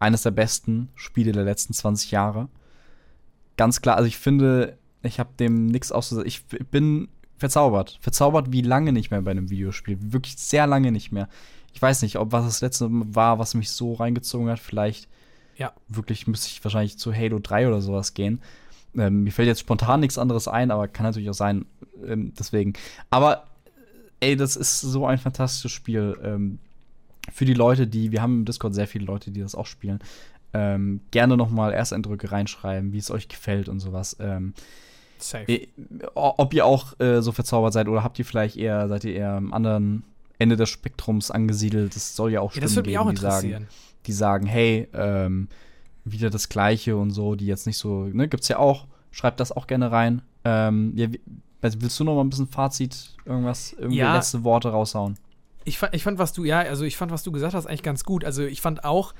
[SPEAKER 2] eines der besten Spiele der letzten 20 Jahre. Ganz klar, also ich finde, ich habe dem nichts auszusetzen. Ich bin verzaubert. Verzaubert wie lange nicht mehr bei einem Videospiel. Wirklich sehr lange nicht mehr. Ich weiß nicht, ob was das letzte war, was mich so reingezogen hat. Vielleicht
[SPEAKER 1] Ja.
[SPEAKER 2] wirklich müsste ich wahrscheinlich zu Halo 3 oder sowas gehen. Ähm, mir fällt jetzt spontan nichts anderes ein, aber kann natürlich auch sein, ähm, deswegen. Aber, äh, ey, das ist so ein fantastisches Spiel. Ähm, für die Leute, die, wir haben im Discord sehr viele Leute, die das auch spielen. Ähm, gerne noch mal Ersteindrücke reinschreiben, wie es euch gefällt und sowas. Ähm,
[SPEAKER 1] Safe.
[SPEAKER 2] ob ihr auch äh, so verzaubert seid oder habt ihr vielleicht eher, seid ihr eher am anderen Ende des Spektrums angesiedelt? Das soll ja auch
[SPEAKER 1] ja, das
[SPEAKER 2] Stimmen
[SPEAKER 1] würde mich auch
[SPEAKER 2] geben, die sagen,
[SPEAKER 1] interessieren.
[SPEAKER 2] die sagen, hey, ähm, wieder das Gleiche und so, die jetzt nicht so, ne, gibt's ja auch. Schreibt das auch gerne rein. Ähm, ja, willst du noch mal ein bisschen Fazit, irgendwas, irgendwie
[SPEAKER 1] Ja.
[SPEAKER 2] letzte Worte raushauen?
[SPEAKER 1] Ich fand, ich fand, was du, ja, also ich fand, was du gesagt hast, eigentlich ganz gut. Also ich fand auch,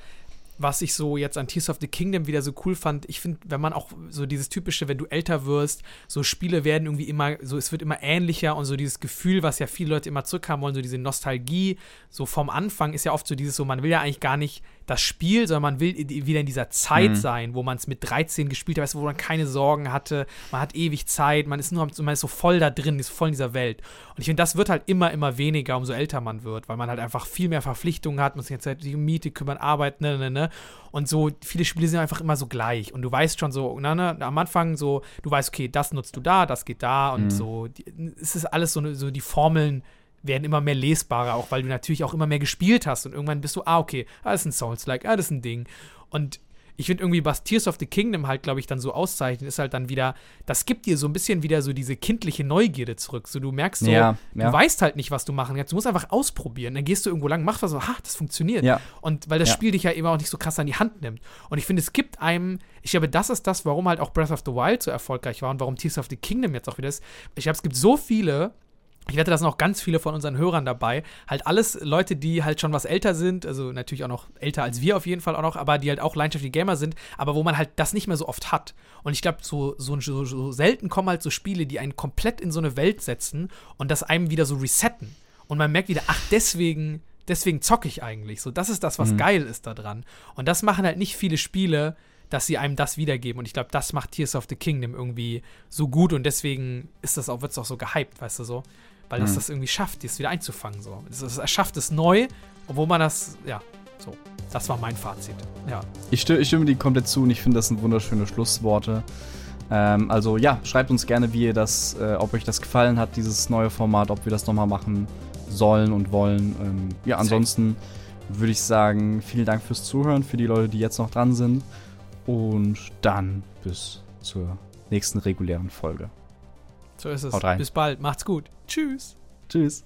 [SPEAKER 1] was ich so jetzt an Tears of the Kingdom wieder so cool fand, ich finde, wenn man auch so dieses typische, wenn du älter wirst, so Spiele werden irgendwie immer, so es wird immer ähnlicher und so dieses Gefühl, was ja viele Leute immer zurückhaben wollen, so diese Nostalgie, so vom Anfang ist ja oft so dieses so, man will ja eigentlich gar nicht das Spiel, sondern man will wieder in dieser Zeit
[SPEAKER 2] Mhm.
[SPEAKER 1] sein, wo man es mit 13 gespielt hat, weißt wo man keine Sorgen hatte, man hat ewig Zeit, man ist nur, man ist so voll da drin, ist voll in dieser Welt. Und ich finde, das wird halt immer, immer weniger, umso älter man wird, weil man halt einfach viel mehr Verpflichtungen hat, muss sich jetzt halt um Miete kümmern, Arbeit, ne, ne, ne. Und so, viele Spiele sind einfach immer so gleich. Und du weißt schon so, ne, ne, am Anfang so, du weißt, okay, das nutzt du da, das geht da und
[SPEAKER 2] Mhm.
[SPEAKER 1] so. Die, es ist alles so, ne- so die Formeln werden immer mehr lesbarer, auch weil du natürlich auch immer mehr gespielt hast und irgendwann bist du, ah, okay, ah, das ist ein Souls-like, ah, das ist ein Ding. Und ich finde irgendwie, was Tears of the Kingdom halt, glaube ich, dann so auszeichnet, ist halt dann wieder, das gibt dir so ein bisschen wieder so diese kindliche Neugierde zurück. So, du merkst so,
[SPEAKER 2] Ja,
[SPEAKER 1] du
[SPEAKER 2] ja.
[SPEAKER 1] weißt halt nicht, was du machen kannst. Du musst einfach ausprobieren. Dann gehst du irgendwo lang, machst was so, ha, das funktioniert.
[SPEAKER 2] Ja.
[SPEAKER 1] Und weil das. Spiel dich ja immer auch nicht so krass an die Hand nimmt. Und ich finde, es gibt einem, ich glaube, das ist das, warum halt auch Breath of the Wild so erfolgreich war und warum Tears of the Kingdom jetzt auch wieder ist. Ich glaube, es gibt so viele, ich wette, da sind auch ganz viele von unseren Hörern dabei. Halt alles Leute, die halt schon was älter sind, also natürlich auch noch älter als wir auf jeden Fall auch noch, aber die halt auch leidenschaftliche Gamer sind, aber wo man halt das nicht mehr so oft hat. Und ich glaube, so, so, so, selten kommen halt so Spiele, die einen komplett in so eine Welt setzen und das einem wieder so resetten. Und man merkt wieder, ach, deswegen, deswegen zocke ich eigentlich. So, das ist das, was
[SPEAKER 2] Mhm.
[SPEAKER 1] geil ist da dran. Und das machen halt nicht viele Spiele, dass sie einem das wiedergeben. Und ich glaube, das macht Tears of the Kingdom irgendwie so gut und deswegen ist das auch, wird es auch so gehypt, weißt du so. Weil das
[SPEAKER 2] Mhm.
[SPEAKER 1] das irgendwie schafft, das wieder einzufangen. So. Es, es erschafft es neu, obwohl man das, ja, so. Das war mein Fazit. Ja.
[SPEAKER 2] Ich stimme, ich stimme dir komplett zu und ich finde, das sind wunderschöne Schlussworte. Ähm, also ja, schreibt uns gerne, wie ihr das, äh, ob euch das gefallen hat, dieses neue Format, ob wir das nochmal machen sollen und wollen. Ähm, ja, ansonsten würde ich sagen, vielen Dank fürs Zuhören, für die Leute, die jetzt noch dran sind. Und dann bis zur nächsten regulären Folge.
[SPEAKER 1] So ist es.
[SPEAKER 2] Haut rein.
[SPEAKER 1] Bis bald. Macht's gut. Tschüss.
[SPEAKER 2] Tschüss.